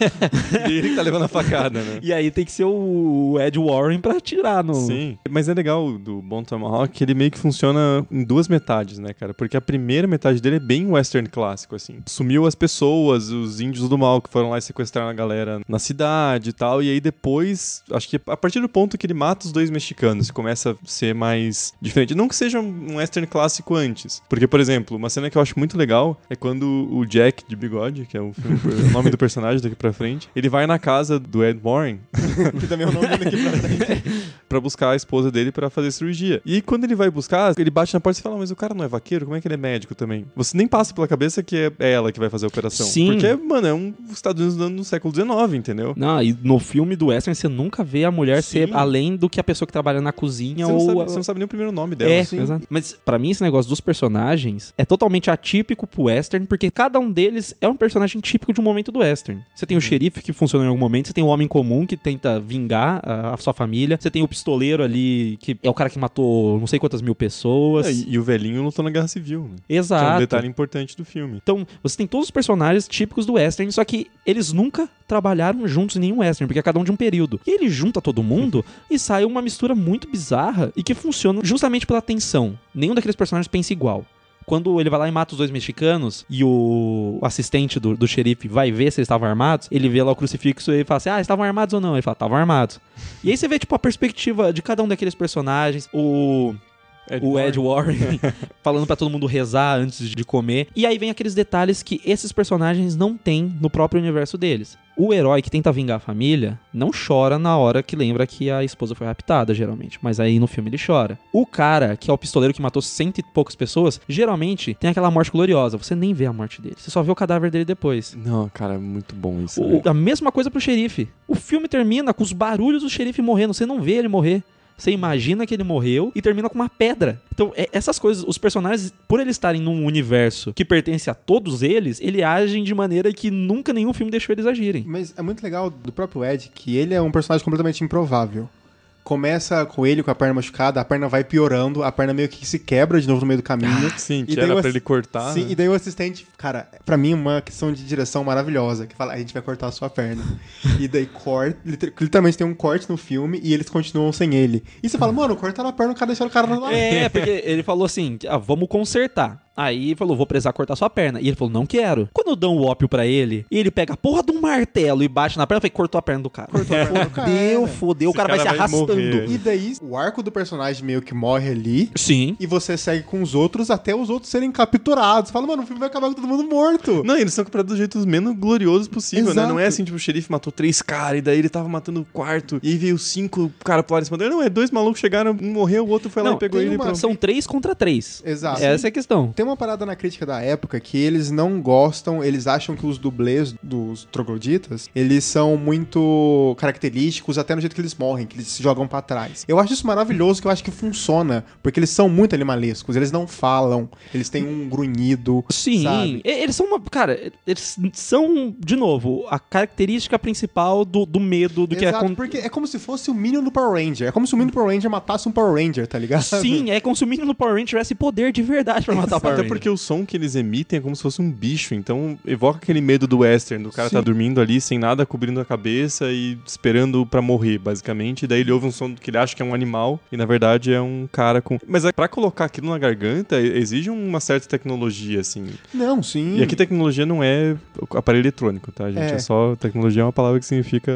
E *laughs* ele que tá levando a facada, né? E aí tem que ser o Ed Warren pra atirar no. Sim, mas é legal do Bom Tomahawk que ele meio que funciona em duas metades, né, cara? Porque a primeira metade dele é bem western clássico, assim. Sumiu as pessoas, os índios do mal que foram lá e sequestraram a galera na cidade e tal. E aí depois, acho que a partir do ponto que ele mata os dois mexicanos, começa a ser mais diferente. Não que seja um western clássico antes. Porque, por exemplo, uma cena que eu acho muito legal é quando o Jack de bigode, que é o, filme- o nome do personagem daqui pra frente, ele vai na casa do Ed Warren *laughs* Que também é o nome dele *laughs* aqui *laughs* pra frente. Pra buscar a esposa dele pra fazer cirurgia. E quando ele vai buscar, ele bate na porta e fala: Mas o cara não é vaqueiro? Como é que ele é médico também? Você nem passa pela cabeça que é- ela que vai fazer a operação. Sim. Porque, mano, é um Estados Unidos no século XIX, entendeu? Não, e no filme do Western você nunca vê a mulher Sim. ser além do que a pessoa que trabalha na cozinha Você ou. sabe, a- você não sabe nem o primeiro nome dela. É, assim. exato. Mas pra mim esse negócio dos personagens é totalmente atípico pro western, porque cada um deles é um personagem típico de um momento do western. Você tem o xerife que funciona em algum momento, você tem o homem comum que tenta vingar a, a sua família, você tem o pistoleiro ali, que é o cara que matou não sei quantas mil pessoas. É, e, o velhinho lutou na Guerra Civil, né? Que é Exato. um detalhe importante do filme. Então, você tem todos os personagens típicos do western, só que eles nunca trabalharam juntos em nenhum western, porque é cada um de um período. E ele junta todo mundo *laughs* e sai uma mistura muito bizarra e que funciona justamente pela tensão. Nenhum daqueles personagens pensa igual. Quando ele vai lá e mata os dois mexicanos e o assistente do, do xerife vai ver se eles estavam armados, ele vê lá o crucifixo e ele fala assim: Ah, estavam armados ou não? Ele fala: Estavam armados. E aí você vê, tipo, a perspectiva de cada um daqueles personagens. O o Ed Warren *laughs* falando pra todo mundo rezar antes de comer. E aí vem aqueles detalhes que esses personagens não têm no próprio universo deles. O herói que tenta vingar a família não chora na hora que lembra que a esposa foi raptada, geralmente. Mas aí no filme ele chora. O cara, que é o pistoleiro que matou cento e poucas pessoas, geralmente tem aquela morte gloriosa. Você nem vê a morte dele. Você só vê o cadáver dele depois. Não, cara, é muito bom isso. O- né? a mesma coisa pro xerife. O filme termina com os barulhos do xerife morrendo. Você não vê ele morrer. Você imagina que ele morreu e termina com uma pedra. Então, é- essas coisas, os personagens, por eles estarem num universo que pertence a todos eles, ele agem de maneira que nunca nenhum filme deixou eles agirem. Mas é muito legal do próprio Ed que ele é um personagem completamente improvável. Começa com ele com a perna machucada, a perna vai piorando, a perna meio que se quebra de novo no meio do caminho. Sim, E que era o pra ele cortar. Sim, né? e daí o assistente, cara, pra mim uma questão de direção maravilhosa, que fala, a gente vai cortar a sua perna. e daí corta, liter- literalmente tem um corte no filme e eles continuam sem ele. E você fala, mano, cortaram a perna, o cara deixou o cara lá. É, porque ele falou assim: ah, vamos consertar. Aí ele falou, vou precisar cortar sua perna. E ele falou, não quero. Quando dão o ópio pra ele, e ele pega a porra de um martelo e bate na perna, eu falei, cortou a perna do cara. Cortou a perna do *laughs* cara, Fodeu, né? fodeu. O Esse cara vai se cara vai arrastando. morrer. E daí o arco do personagem meio que morre ali. Sim. E você segue com os outros até os outros serem capturados. Fala, mano, o filme vai acabar com todo mundo morto. Não, eles são capturados do jeito menos glorioso possível, né? Exato. Não é assim, tipo, o xerife matou três caras e daí ele tava matando o quarto e aí veio cinco caras pularam em cima dele. Não, é dois malucos chegaram, um morreu, o outro foi lá Não, e pegou ele e uma-. São três contra três. Exato. Essa é a questão. Tem uma parada na crítica da época que eles não gostam, eles acham que os dublês dos trogloditas, eles são muito característicos até no jeito que eles morrem, que eles se jogam pra trás. Eu acho isso maravilhoso, que eu acho que funciona, porque eles são muito animalescos, eles não falam, eles têm um grunhido, Sim, sabe? eles são uma. Cara, eles são, de novo, a característica principal do, do medo do que é. Exato, con- porque é como se fosse o Minion do Power Ranger. É como se o Minion do Power Ranger matasse um Power Ranger, tá ligado? Sim, é como se o menino no Power Ranger tivesse poder de verdade pra matar o Power *laughs* Até Ranger. porque o som que eles emitem é como se fosse um bicho, então evoca aquele medo do western, do cara Sim. tá dormindo ali sem nada cobrindo a cabeça e esperando pra morrer, basicamente. E daí ele ouve um som que ele acha que é um animal e na verdade é um cara com. Mas é, pra colocar aquilo na garganta exige uma certa tecnologia, assim. Não, sim. E aqui tecnologia não é aparelho eletrônico, tá, gente? É. É, só. Tecnologia é uma palavra que significa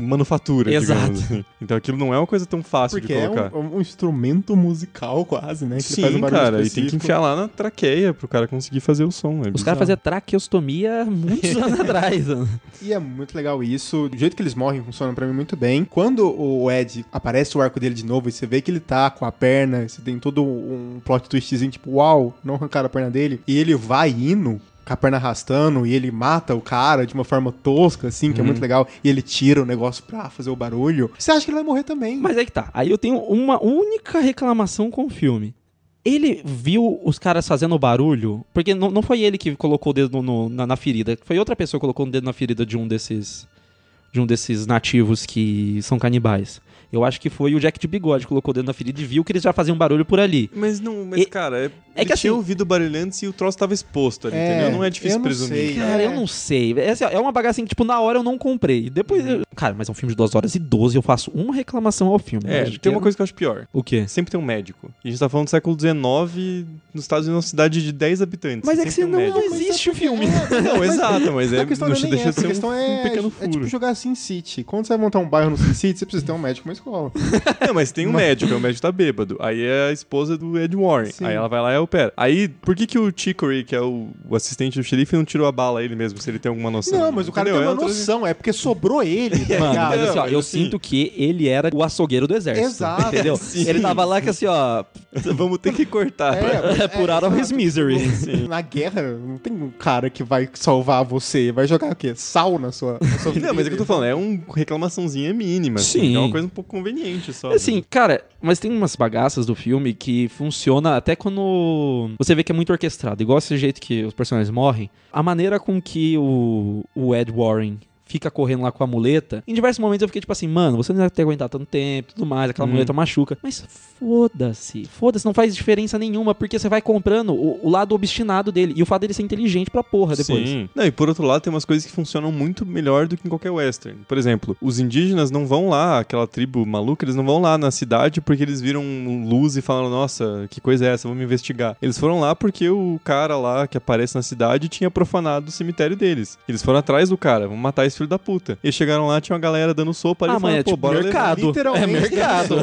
manufatura, Exato. assim. Então aquilo não é uma coisa tão fácil Porque de é colocar. um, um instrumento musical quase, né? que um Sim, barulho cara, e tem que específico. enfiar lá na traqueia pro cara conseguir fazer o som. é Os caras faziam traqueostomia muitos *laughs* anos atrás. mano. E é muito legal isso. Do jeito que eles morrem funciona pra mim muito bem. Quando o Ed aparece o arco dele de novo e você vê que ele tá com a perna, você tem todo um plot twistzinho, tipo, uau, não arrancaram a perna dele. E ele vai indo com a perna arrastando e ele mata o cara de uma forma tosca, assim, que é muito legal. E ele tira o negócio pra fazer o barulho. Você acha que ele vai morrer também? Mas é que tá. Aí eu tenho uma única reclamação com o filme. Ele viu os caras fazendo barulho, porque não, não foi ele que colocou o dedo no- na, na ferida, foi outra pessoa que colocou o dedo na ferida de um desses de um desses nativos que são canibais. Eu acho que foi o Jack de Bigode que colocou o dedo na ferida e viu que eles já faziam barulho por ali. Mas não, mas E- cara, é, é ele que assim- tinha ouvido o barulho antes e o troço tava exposto ali, É, entendeu? Não é difícil eu não presumir. sei. Cara, É. eu não sei. É, assim, é uma bagaça assim que, tipo, na hora eu não comprei. Depois. eu- Cara, mas é um filme de 2 horas e 12 eu faço uma reclamação ao filme. É, tem uma é- coisa que eu acho pior. O quê? Sempre tem um médico. E a gente tá falando do século XIX, nos Estados Unidos, uma cidade de 10 habitantes. Mas é que você não, um médico. não existe o filme. Não, *laughs* exato, mas é, a questão não não é deixa de ser a questão um, é, um pequeno é furo. tipo jogar Sin City. Quando você vai montar um bairro no Sin City, você precisa ter um médico uma escola. *laughs* Não, mas tem um médico, aí o médico tá bêbado. Aí é a esposa do Ed Warren. Sim. Aí ela vai lá e opera. Aí, por que que o Chicory, que é o, o assistente do xerife, não tirou a bala ele mesmo, se ele tem alguma noção? Não, mas o cara Entendeu? tem É uma outra- noção, é porque sobrou ele, tá Mano, ligado? mas assim, ó, eu assim- sinto que ele era o açougueiro do exército. Exato. Entendeu? Sim. Ele tava lá que assim, ó. *laughs* Vamos ter que cortar. É, *laughs* por out of his exato. misery. *laughs* Na guerra, não tem um cara que vai salvar você. Vai jogar o quê? Sal na sua, na sua Não, mas é que eu tô falando, é uma reclamaçãozinha mínima. assim, Sim. É uma coisa um pouco conveniente só. Assim, cara, mas tem umas bagaças do filme que funciona até quando você vê que é muito orquestrado. Igual esse jeito que os personagens morrem. A maneira com que o, o Ed Warren fica correndo lá com a muleta. Em diversos momentos eu fiquei tipo assim, mano, você não deve ter aguentado tanto tempo tudo mais, aquela Uhum. muleta machuca. Mas foda-se, foda-se, não faz diferença nenhuma, porque você vai comprando o, o lado obstinado dele e o fato dele ser inteligente pra porra depois. Sim. Não, e por outro lado, tem umas coisas que funcionam muito melhor do que em qualquer western. Por exemplo, os indígenas não vão lá, aquela tribo maluca, eles não vão lá na cidade porque eles viram luz e falam, nossa, que coisa é essa? Vamos investigar. Eles foram lá porque o cara lá que aparece na cidade tinha profanado o cemitério deles. Eles foram atrás do cara, vamos matar esse filho da puta. E chagaram lá, tinha uma galera dando sopa ali Ah, e falaram, é pô, tipo bora levar. mercado. Literalmente. É mercado.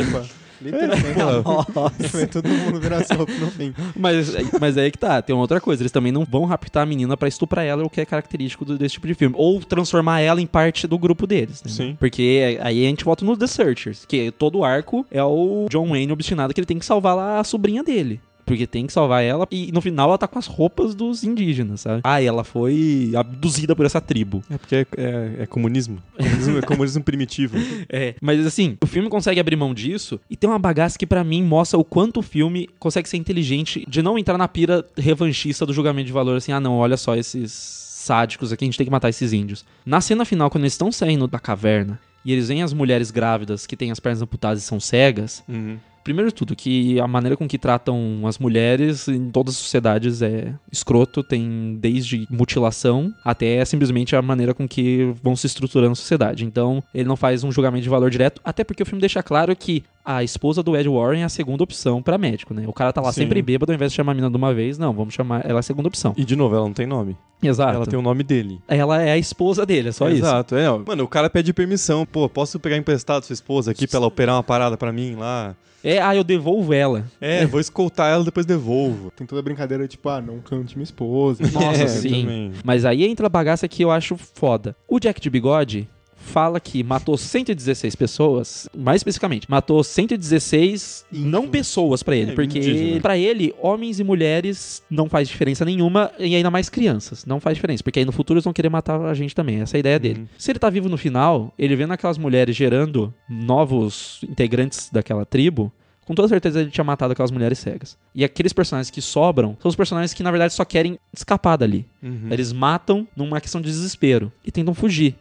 Literalmente. Vai *laughs* todo mundo virar sopa no fim. Mas, mas é aí que tá, tem uma outra coisa. Eles também não vão raptar a menina pra estuprar ela, o que é característico do- desse tipo de filme. Ou transformar ela em parte do grupo deles. né? Sim. Porque aí a gente volta no The Searchers, que todo o arco é o John Wayne obstinado que ele tem que salvar lá a sobrinha dele. Porque tem que salvar ela e no final ela tá com as roupas dos indígenas, sabe? Ah, ela foi abduzida por essa tribo. É porque é, é- é comunismo. *laughs* Comunismo é comunismo primitivo. *laughs* É, mas assim, o filme consegue abrir mão disso e tem uma bagaça que pra mim mostra o quanto o filme consegue ser inteligente de não entrar na pira revanchista do julgamento de valor assim, ah não, olha só esses sádicos aqui, a gente tem que matar esses índios. Na cena final, quando eles estão saindo da caverna e eles veem as mulheres grávidas que têm as pernas amputadas e são cegas, Uhum. Primeiro de tudo, que a maneira com que tratam as mulheres em todas as sociedades é escroto, tem desde mutilação até simplesmente a maneira com que vão se estruturando a sociedade. Então, ele não faz um julgamento de valor direto, até porque o filme deixa claro que a esposa do Ed Warren é a segunda opção pra médico, né? O cara tá lá Sim. sempre bêbado, ao invés de chamar a menina de uma vez, não, vamos chamar ela é a segunda opção. E de novo, ela não tem nome. Exato. Ela tem o nome dele. Ela é a esposa dele, é só isso. Exato, é. Mano, o cara pede permissão. Pô, posso pegar emprestado sua esposa aqui pra ela operar uma parada pra mim lá? É, ah, eu devolvo ela. É, vou escoltar ela depois devolvo. Tem toda a brincadeira, tipo, ah, não cante minha esposa. Nossa, É, sim. também. Mas aí entra a bagaça que eu acho foda. O Jack de Bigode fala que matou 116 pessoas, mais especificamente, matou 116 não pessoas pra ele, É, porque indígena. pra ele homens e mulheres não faz diferença nenhuma e ainda mais crianças, não faz diferença, porque aí no futuro eles vão querer matar a gente também, essa é a ideia dele. Uhum. Se ele tá vivo no final, ele vendo aquelas mulheres gerando novos integrantes daquela tribo, com toda certeza ele tinha matado aquelas mulheres cegas. E aqueles personagens que sobram são os personagens que na verdade só querem escapar dali. Uhum. Eles matam numa questão de desespero e tentam fugir.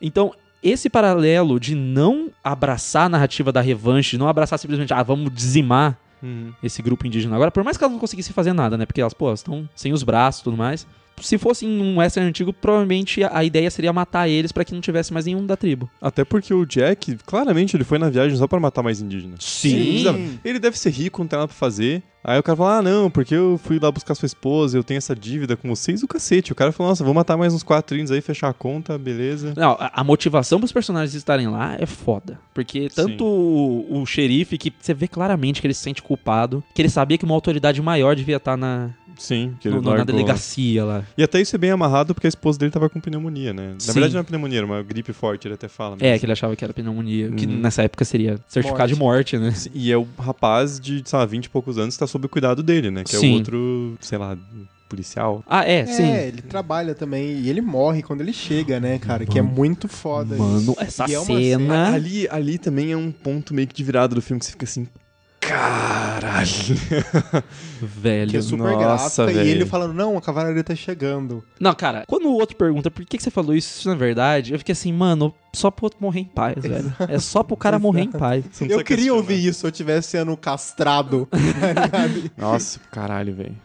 Então, esse paralelo de não abraçar a narrativa da revanche, de não abraçar simplesmente, ah, vamos dizimar Uhum. esse grupo indígena agora, por mais que elas não conseguissem fazer nada, né? Porque elas, pô, elas estão sem os braços e tudo mais. Se fosse em um western antigo, provavelmente a ideia seria matar eles pra que não tivesse mais nenhum da tribo. Até porque o Jack, claramente, ele foi na viagem só pra matar mais indígenas. Sim. Ele- Ele deve ser rico, não tem nada pra fazer. Aí o cara fala, ah, não, porque eu fui lá buscar sua esposa, eu tenho essa dívida com vocês, o cacete. O cara falou, nossa, vou matar mais uns quatro índios aí, fechar a conta, beleza. Não, a, a motivação pros personagens estarem lá é foda. Porque tanto o, o xerife, que você vê claramente que ele se sente culpado, que ele sabia que uma autoridade maior devia estar na, Sim, que ele no- na delegacia lá. E até isso é bem amarrado porque a esposa dele tava com pneumonia, né? Na Sim. verdade não é pneumonia, era uma gripe forte, ele até fala. É, mas- que ele achava que era pneumonia, que Uhum. nessa época seria certificado de morte, né? E é o rapaz de, sei lá, 20 e poucos anos que tá sob o cuidado dele, né? Que é Sim. o outro, sei lá, policial. Ah, é, É, sim. ele trabalha também e ele morre quando ele chega, né, cara? Que é muito foda Mano, isso. essa E é uma cena- Ali, ali também é um ponto meio que de virada do filme que você fica assim. Caralho. *laughs* Velho. Que é super Nossa, e velho. ele falando, não, a cavalaria tá chegando. Não, cara, quando o outro pergunta por que, que você falou isso na verdade, eu fiquei assim, mano, só pro outro morrer em paz, velho. É só pro cara morrer em paz. *laughs* Eu queria questionar. ouvir isso se eu tivesse sendo castrado. *laughs* Nossa, caralho, velho.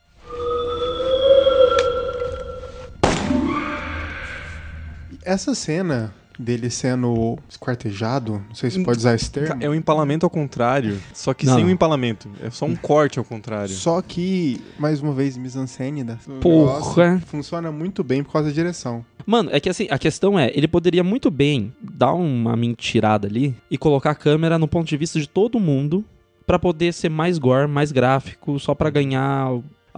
Essa cena dele sendo esquartejado, não sei se pode usar esse termo. É um empalamento ao contrário, só que Não. sem o empalamento. É só um corte ao contrário. Só que, mais uma vez, mise-en-scène da Porra. funciona muito bem por causa da direção. Mano, é que assim, a questão é, ele poderia muito bem dar uma mentirada ali e colocar a câmera no ponto de vista de todo mundo pra poder ser mais gore, mais gráfico, só pra ganhar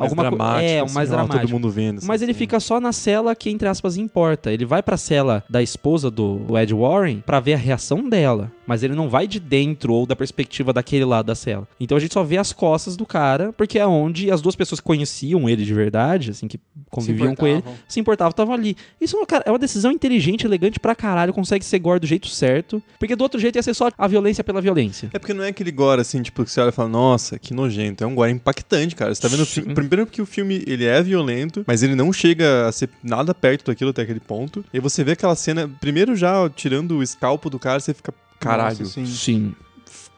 alguma coisa. dramático. É, o assim, mais dramático. Todo mundo vendo. Mas ele assim. fica só na cela que, entre aspas, importa. Ele vai pra cela da esposa do Ed Warren pra ver a reação dela. Mas ele não vai de dentro ou da perspectiva daquele lado da cela. Então a gente só vê as costas do cara, porque é onde as duas pessoas que conheciam ele de verdade, assim, que conviviam com ele, se importavam, estavam ali. Isso cara, é uma decisão inteligente, elegante pra caralho, consegue ser gore do jeito certo. Porque do outro jeito ia ser só a violência pela violência. É porque não é aquele gore assim, tipo, que você olha e fala, nossa, que nojento. É um gore impactante, cara. Você tá vendo o, fi- Sim. o Primeiro porque o filme, ele é violento, mas ele não chega a ser nada perto daquilo até aquele ponto. E você vê aquela cena, primeiro já tirando o escalpo do cara, você fica, caralho, Nossa, sim. Sim.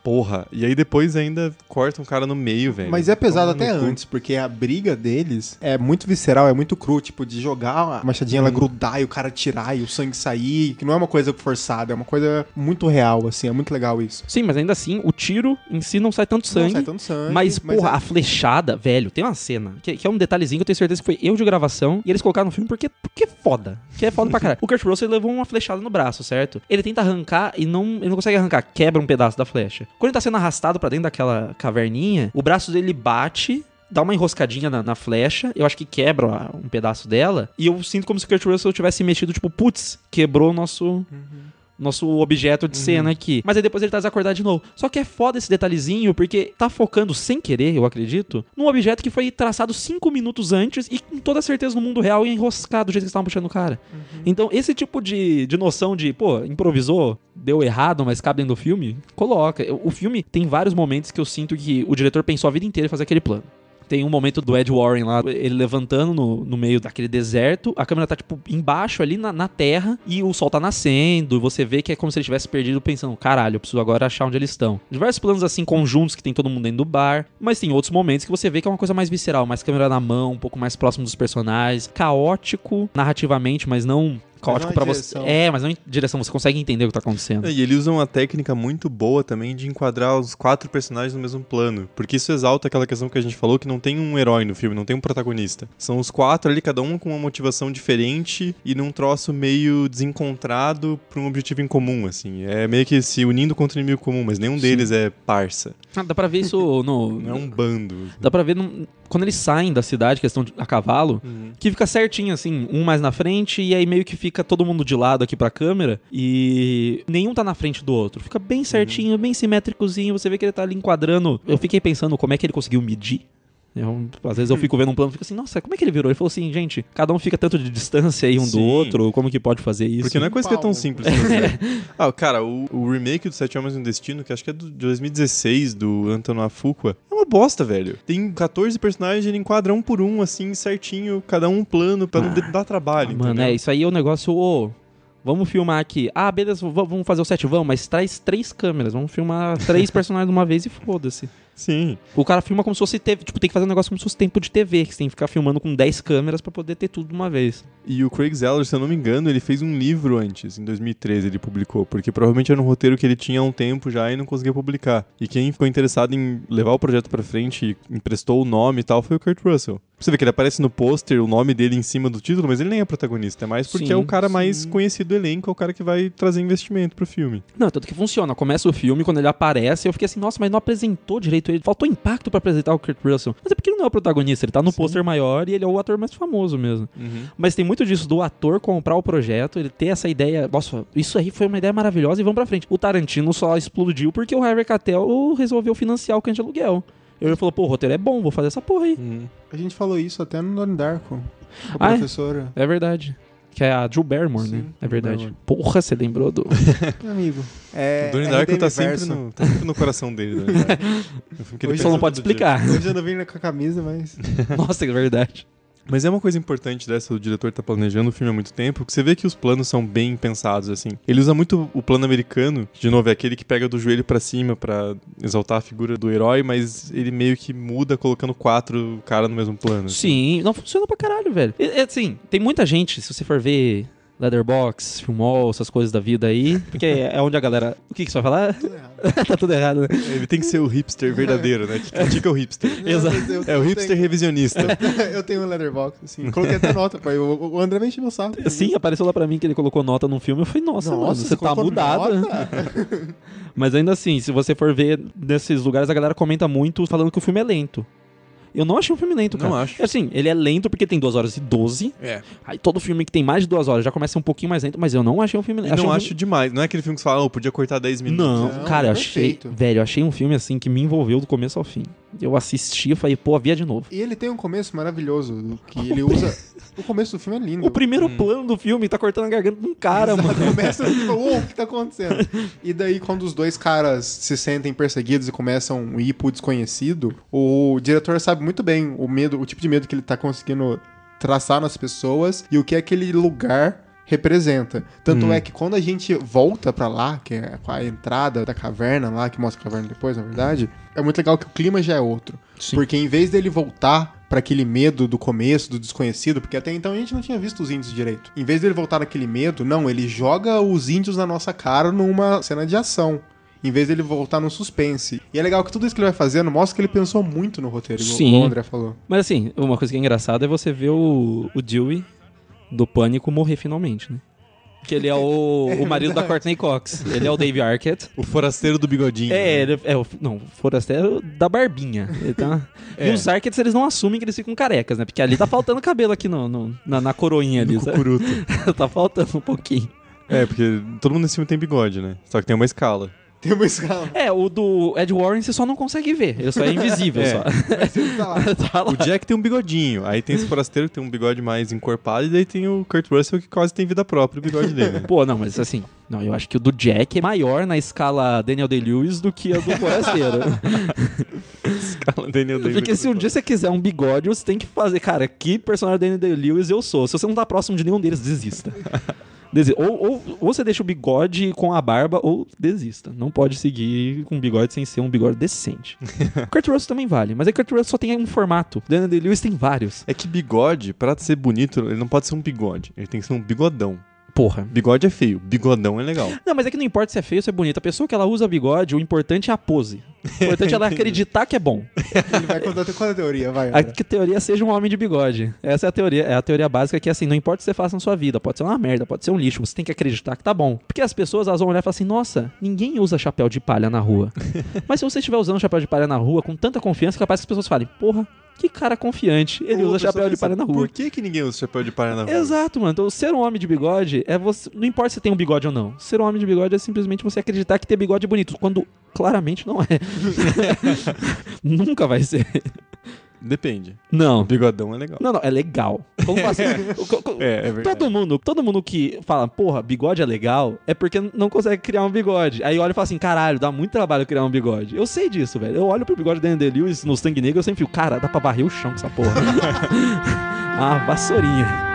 Porra. E aí depois ainda corta um cara no meio, velho. Mas é pesado Toma até antes, porque a briga deles é muito visceral, é muito cru, tipo, de jogar a machadinha, ela grudar e o cara tirar e o sangue sair, que não é uma coisa forçada, é uma coisa muito real, assim, é muito legal isso. Sim, mas ainda assim, o tiro em si não sai tanto sangue. Não sai tanto sangue. Mas, porra, é- a flechada, velho, tem uma cena que, que é um detalhezinho que eu tenho certeza que foi eu de gravação e eles colocaram no filme porque, porque é foda. Que é foda pra caralho. *laughs* O Kurt Russell levou uma flechada no braço, certo? Ele tenta arrancar e não, ele não consegue arrancar, quebra um pedaço da flecha. Quando ele tá sendo arrastado pra dentro daquela caverninha, o braço dele bate. Dá uma enroscadinha na, na flecha, eu acho que quebra um pedaço dela, e eu sinto como se o Kurt Russell tivesse mexido, tipo, putz, quebrou o nosso nosso objeto de cena aqui. Mas aí depois ele tá desacordado de novo. Só que é foda esse detalhezinho, porque tá focando sem querer, eu acredito, num objeto que foi traçado cinco minutos antes e com toda certeza no mundo real e enroscado do jeito que estavam puxando o cara. Então, esse tipo de, de noção de, pô, improvisou, deu errado, mas cabe dentro do filme, coloca. O filme tem vários momentos que eu sinto que o diretor pensou a vida inteira em fazer aquele plano. Tem um momento do Ed Warren lá, ele levantando no, no meio daquele deserto, a câmera tá, tipo, embaixo ali na, na terra, e o sol tá nascendo, e você vê que é como se ele tivesse perdido pensando, caralho, eu preciso agora achar onde eles estão. Diversos planos, assim, conjuntos que tem todo mundo dentro do bar, mas tem outros momentos que você vê que é uma coisa mais visceral, mais câmera na mão, um pouco mais próximo dos personagens, caótico narrativamente, mas não caótico em você. É, mas não em direção, você consegue entender o que tá acontecendo. É, E ele usa uma técnica muito boa também de enquadrar os quatro personagens no mesmo plano. Porque isso exalta aquela questão que a gente falou que não tem um herói no filme, não tem um protagonista. São os quatro ali, cada um com uma motivação diferente e num troço meio desencontrado pra um objetivo em comum, assim. É meio que se unindo contra o inimigo comum, mas nenhum deles é parça. Ah, dá pra ver isso no. *laughs* Não é um bando. Dá pra ver no- quando eles saem da cidade, questão de, a cavalo, que fica certinho, assim, um mais na frente, e aí meio que fica todo mundo de lado aqui pra câmera, e nenhum tá na frente do outro. Fica bem certinho, bem simétricozinho, você vê que ele tá ali enquadrando. Eu fiquei pensando como é que ele conseguiu medir. Eu- às vezes eu fico vendo um plano e fico assim, nossa, como é que ele virou? Ele falou assim, gente, cada um fica tanto de distância aí um do Sim. outro, como que pode fazer isso? Porque não é coisa que é tão simples fazer. *laughs* ah, cara, o, o remake do Sete Homens no Destino, que acho que é do, de 2016, do Antonin Fuqua, é uma bosta, velho. Tem 14 personagens, ele enquadra um por um, assim, certinho, cada um um plano, pra não Ah. de- dar trabalho, Mano, entendeu? é, isso aí é um negócio, ô, vamos filmar aqui. Ah, beleza, vamos fazer o set, vamos, mas traz três câmeras, vamos filmar três *laughs* personagens de uma vez e foda-se. Sim. O cara filma como se fosse TV, tipo, tem que fazer um negócio como se fosse tempo de TV, que você tem que ficar filmando com 10 câmeras pra poder ter tudo de uma vez. E o Craig Zeller, se eu não me engano, ele fez um livro antes, em 2013 ele publicou, porque provavelmente era um roteiro que ele tinha há um tempo já e não conseguia publicar. E quem ficou interessado em levar o projeto pra frente e emprestou o nome e tal foi o Kurt Russell. Você vê que ele aparece no pôster, o nome dele em cima do título, mas ele nem é protagonista, é mais porque Sim, é o cara mais sim. conhecido do elenco, é o cara que vai trazer investimento pro filme. Não, tanto que funciona. Começa o filme, quando ele aparece, eu fiquei assim, nossa, mas não apresentou direito ele. Faltou impacto pra apresentar o Kurt Russell. Mas é porque ele não é o protagonista, ele tá no pôster maior e ele é o ator mais famoso mesmo. Mas tem muito disso do ator comprar o projeto, ele ter essa ideia. Nossa, isso aí foi uma ideia maravilhosa e vamos pra frente. O Tarantino só explodiu porque o Harvey Keitel resolveu financiar o cães de aluguel. Ele falou, pô, o roteiro é bom, vou fazer essa porra aí. A gente falou isso até no Donnie Darko. A Ah, é? professora. É verdade. Que é a Drew Barrymore, né? Sim, É Drew verdade. Barrymore. Porra, você lembrou do. *laughs* Meu amigo. É, o Donnie é Darko tá sempre, no, tá sempre no coração dele. É *laughs* ele Hoje Só não pode todo dia. explicar. Hoje eu não vim com a camisa, mas. *laughs* Nossa, é verdade. Mas é uma coisa importante dessa, o diretor tá planejando o filme há muito tempo, que você vê que os planos são bem pensados, assim. Ele usa muito o plano americano, de novo, é aquele que pega do joelho pra cima pra exaltar a figura do herói, mas ele meio que muda colocando quatro caras no mesmo plano. assim. Sim, não funciona pra caralho, velho. É assim, tem muita gente, se você for ver Leatherbox, Filmol, essas coisas da vida aí, porque é onde a galera. O que, que você vai falar? Tudo errado. *laughs* tá tudo errado, né? Ele tem que ser o hipster verdadeiro, né? Que critica o hipster. Exato. É o hipster tenho- revisionista. *laughs* eu tenho um letterbox, assim. Coloquei até nota, pai. O, o André me encheu meu saco. Sim, apareceu lá pra mim que ele colocou nota num filme. Eu falei, nossa, mano, você, tá colocou mudado. nota? *laughs* Mas ainda assim, se você for ver nesses lugares, a galera comenta muito falando que o filme é lento. Eu não achei um filme lento, cara. Não acho. Assim, ele é lento porque tem 2 horas e 12. É. Aí todo filme que tem mais de 2 horas já começa um pouquinho mais lento, mas eu não achei um filme lento. Não um acho filme- demais. Não é aquele filme que você fala, oh, podia cortar 10 minutos. Não, Não, cara, eu é achei. perfeito. Velho, eu achei um filme assim que me envolveu do começo ao fim. Eu assisti e falei, pô, via de novo. E ele tem um começo maravilhoso, que ele usa... *laughs* O começo do filme é lindo. O primeiro plano do filme tá cortando a garganta de um cara, Exato, mano. Começa *laughs* tipo, uou, o que tá acontecendo? E daí, quando os dois caras se sentem perseguidos e começam a ir pro desconhecido, o diretor sabe sabe muito bem o medo, o tipo de medo que ele tá conseguindo traçar nas pessoas e o que aquele lugar representa. Tanto Hum. é que quando a gente volta pra lá, que é a entrada da caverna lá, que mostra a caverna depois, na verdade, é muito legal que o clima já é outro. Sim. Porque em vez dele voltar pra aquele medo do começo, do desconhecido, porque até então a gente não tinha visto os índios direito. Em vez dele voltar naquele medo, não, ele joga os índios na nossa cara numa cena de ação. Em vez dele voltar no suspense. E é legal que tudo isso que ele vai fazendo mostra que ele pensou muito no roteiro, Sim. o André falou. Mas assim, uma coisa que é engraçada é você ver o, o Dewey do Pânico morrer finalmente, né? Que ele é o, *laughs* o marido da Courtney Cox. Ele é o Dave Arquette. O forasteiro do bigodinho. É, né? ele é o. Não, o forasteiro da barbinha. Ele tá- *laughs* É. E os Arquettes, eles não assumem que eles ficam carecas, né? Porque ali tá faltando cabelo aqui no, no- na, na coroinha ali. Sabe? cucuruto. *laughs* tá faltando um pouquinho. É, porque todo mundo nesse filme tem bigode, né? Só que tem uma escala. Tem uma escala. É, o do Ed Warren você só não consegue ver. Ele só é invisível *laughs* É. só. Mas ele tá lá. *laughs* tá lá. O Jack tem um bigodinho. Aí tem esse forasteiro que tem um bigode mais encorpado. E daí tem o Kurt Russell que quase tem vida própria, o bigode dele. *laughs* Pô, não, mas assim, não, eu acho que o do Jack é maior na escala Daniel Day-Lewis do que a do Forasteiro. Escala Daniel Day. Porque se um dia você quiser um bigode, você tem que fazer, cara, que personagem Daniel Day-Lewis eu sou. Se você não tá próximo de nenhum deles, desista. Desi- Ou, ou, ou você deixa o bigode com a barba, ou desista. Não pode seguir com bigode sem ser um bigode decente. *laughs* Kurt Russell também vale, mas é que Kurt Russell só tem um formato. Daniel Day-Lewis tem vários. É que bigode, pra ser bonito, ele não pode ser um bigode. Ele tem que ser um bigodão. Porra. Bigode é feio, bigodão é legal. Não, mas é que não importa se é feio ou se é bonito. A pessoa que ela usa bigode, o importante é a pose. O importante é ela *laughs* acreditar que é bom. Ele vai contar qual é a teoria, vai. A que teoria seja um homem de bigode. Essa é a teoria, é a teoria básica que assim, não importa o que você faça na sua vida, pode ser uma merda, pode ser um lixo, você tem que acreditar que tá bom. Porque as pessoas elas vão olhar e falar assim: "Nossa, ninguém usa chapéu de palha na rua". *laughs* Mas se você estiver usando chapéu de palha na rua com tanta confiança, é capaz que as pessoas falem: "Porra, que cara confiante, ele usa chapéu de pensa, palha na rua". Por que, que ninguém usa chapéu de palha na rua? Exato, mano. Então, ser um homem de bigode é você. Não importa se tem um bigode ou não. Ser um homem de bigode é simplesmente você acreditar que ter bigode é bonito, quando claramente não é. *laughs* Nunca vai ser. Depende. Não. O bigodão é legal. Não, não, é legal. Assim? *laughs* É, é verdade. Todo mundo, todo mundo que fala, porra, bigode é legal, é porque não consegue criar um bigode. Aí olha e fala assim, caralho, dá muito trabalho criar um bigode. Eu sei disso, velho. Eu olho pro bigode da Andy Lewis no Sangue Negro, eu sempre fico, cara, dá pra varrer o chão com essa porra. *laughs* ah, vassourinha.